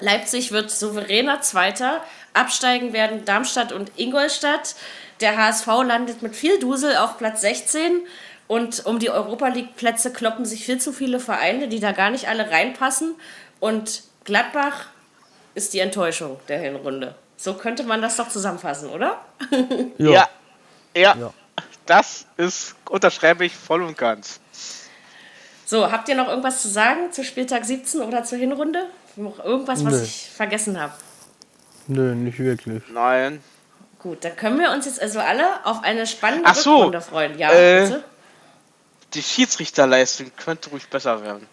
Leipzig wird souveräner Zweiter, absteigen werden Darmstadt und Ingolstadt, der HSV landet mit viel Dusel auf Platz 16 und um die Europa League Plätze kloppen sich viel zu viele Vereine, die da gar nicht alle reinpassen und Gladbach ist die Enttäuschung der Hinrunde. So könnte man das doch zusammenfassen, oder? ja. ja, ja, Ja. Das ist, unterschreibe ich voll und ganz. So, habt ihr noch irgendwas zu sagen zu Spieltag 17 oder zur Hinrunde? Noch irgendwas, was Nö. ich vergessen habe? Nö, nicht wirklich. Nein. Gut, dann können wir uns jetzt also alle auf eine spannende Ach so, Rückrunde freuen. Ja, äh, bitte? Die Schiedsrichterleistung könnte ruhig besser werden.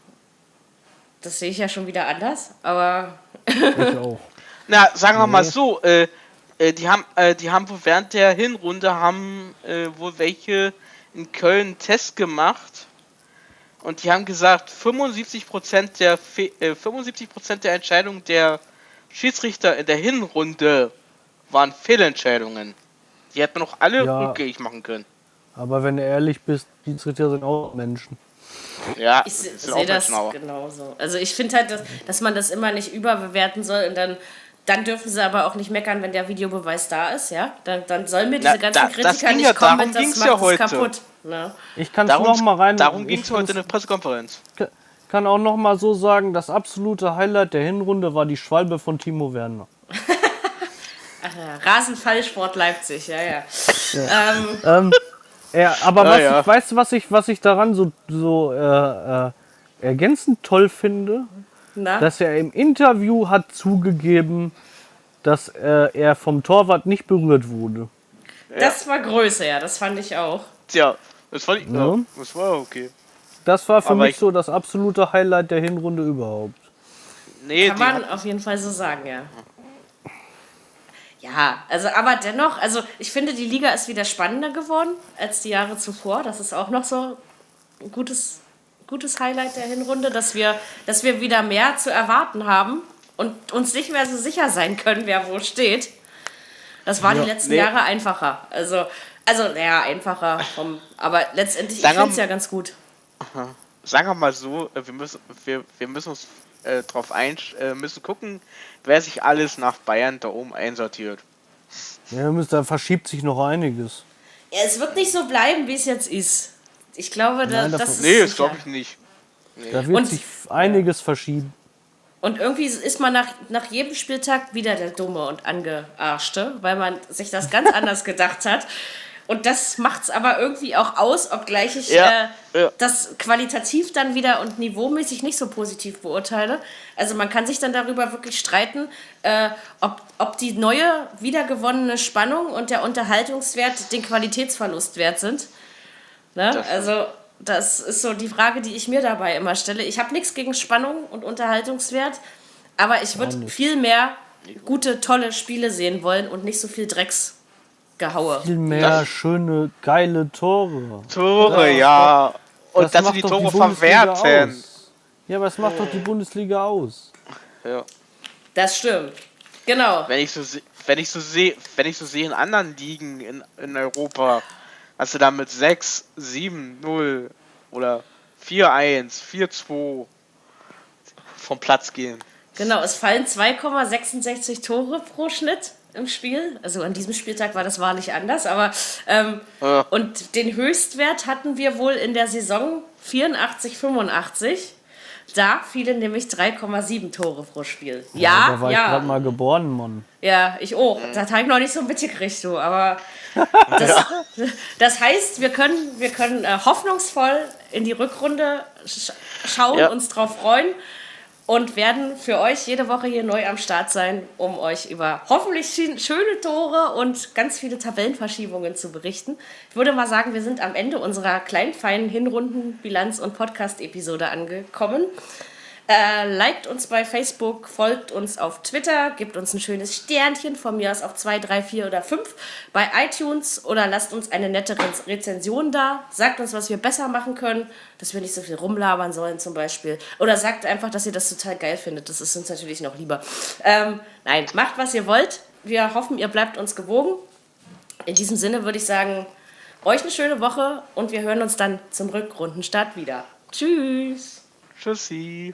Das sehe ich ja schon wieder anders, aber Ich auch. Na, sagen wir mal so, äh, äh, die haben, äh, die haben wohl während der Hinrunde haben äh, wohl welche in Köln einen Test gemacht und die haben gesagt, 75% der Fe äh, 75% der Entscheidungen der Schiedsrichter in der Hinrunde waren Fehlentscheidungen. Die hätten man auch alle Ja. rückgängig machen können. Aber wenn du ehrlich bist, die Schiedsrichter sind auch Menschen. Ja, ich sehe das genauso. Also ich finde halt, dass, dass man das immer nicht überbewerten soll und dann, dann dürfen sie aber auch nicht meckern, wenn der Videobeweis da ist, ja? Dann, dann sollen mir diese Na, ganzen da- Kritiker nicht ja- kommen darum das macht ja es heute. kaputt. Ne? Ich kann es Darum, noch mal rein. darum ging es heute in der Pressekonferenz. kann auch noch mal so sagen, das absolute Highlight der Hinrunde war die Schwalbe von Timo Werner. Ach ja, Rasenfallsport Leipzig, ja, ja. Ähm, Ähm, ja, aber Ah, was ja. ich, weißt du, was ich, was ich daran so, so äh, äh, ergänzend toll finde? Na? Dass er im Interview hat zugegeben, dass äh, er vom Torwart nicht berührt wurde. Das war Größe, ja, das fand ich auch. Tja, das war, ja. Ja. das war okay. Das war für Aber mich ich- so das absolute Highlight der Hinrunde überhaupt. Nee, Kann man auf jeden Fall so sagen, ja. Ja, also aber dennoch, also ich finde, die Liga ist wieder spannender geworden als die Jahre zuvor. Das ist auch noch so ein gutes, gutes Highlight der Hinrunde, dass wir, dass wir wieder mehr zu erwarten haben und uns nicht mehr so sicher sein können, wer wo steht. Das war die letzten nee. Jahre einfacher. Also, also naja, einfacher. Vom, aber letztendlich, ich Sagen wir finde es ja ganz gut. sagen wir mal so, äh, wir müssen, wir, wir müssen uns äh, drauf ein, äh, müssen gucken, wer sich alles nach Bayern da oben einsortiert. Ja, da verschiebt sich noch einiges. Ja, es wird nicht so bleiben, wie es jetzt ist. Ich glaube, da, Nein, das davon- ist Nee, das sicher. glaube ich nicht. Da wird Und- sich einiges verschieben. Und irgendwie ist man nach, nach jedem Spieltag wieder der Dumme und Angearschte, weil man sich das ganz anders gedacht hat. Und das macht es aber irgendwie auch aus, obgleich ich Ja, äh, ja. das qualitativ dann wieder und niveaumäßig nicht so positiv beurteile. Also man kann sich dann darüber wirklich streiten, äh, ob, ob die neue, wiedergewonnene Spannung und der Unterhaltungswert den Qualitätsverlust wert sind. Ne? Das- Also das ist so die Frage, die ich mir dabei immer stelle. Ich habe nichts gegen Spannung und Unterhaltungswert, aber ich würde viel mehr gute, tolle Spiele sehen wollen und nicht so viel Drecksgehaue. Viel mehr schöne, geile Tore. Tore, ja. Und Das dass sie macht die doch Tore Bundesliga verwerten. aus. Ja, aber es macht doch die Bundesliga aus. Ja. Das stimmt. Genau. Wenn ich so se- wenn ich so sehe, wenn ich so sehe in anderen Ligen in, in Europa, als sie dann mit 6, 7, 0 oder 4-1, 4-2 vom Platz gehen. Genau, es fallen 2,66 Tore pro Schnitt im Spiel. Also an diesem Spieltag war das wahrlich anders, aber ähm, Ja. und den Höchstwert hatten wir wohl in der Saison 84, 85. Da fielen nämlich 3,7 Tore pro Spiel. Ja, da war ich ja. gerade mal geboren, Mann. Ja, ich auch. Das habe ich noch nicht so mitgekriegt, du. Aber das, das heißt, wir können, wir können äh, hoffnungsvoll in die Rückrunde sch schauen, Ja. uns drauf freuen und werden für euch jede Woche hier neu am Start sein, um euch über hoffentlich schön- schöne Tore und ganz viele Tabellenverschiebungen zu berichten. Ich würde mal sagen, wir sind am Ende unserer kleinen, feinen Hinrundenbilanz- und Podcast-Episode angekommen. Äh, liked uns bei Facebook, folgt uns auf Twitter, gebt uns ein schönes Sternchen, von mir aus auf 2, 3, 4 oder 5 bei iTunes oder lasst uns eine nette Re Rezension da. Sagt uns, was wir besser machen können, dass wir nicht so viel rumlabern sollen zum Beispiel. Oder sagt einfach, dass ihr das total geil findet. Das ist uns natürlich noch lieber. Ähm, nein, macht, was ihr wollt. Wir hoffen, ihr bleibt uns gewogen. In diesem Sinne würde ich sagen, euch eine schöne Woche und wir hören uns dann zum Rückrundenstart wieder. Tschüss! Tschüssi.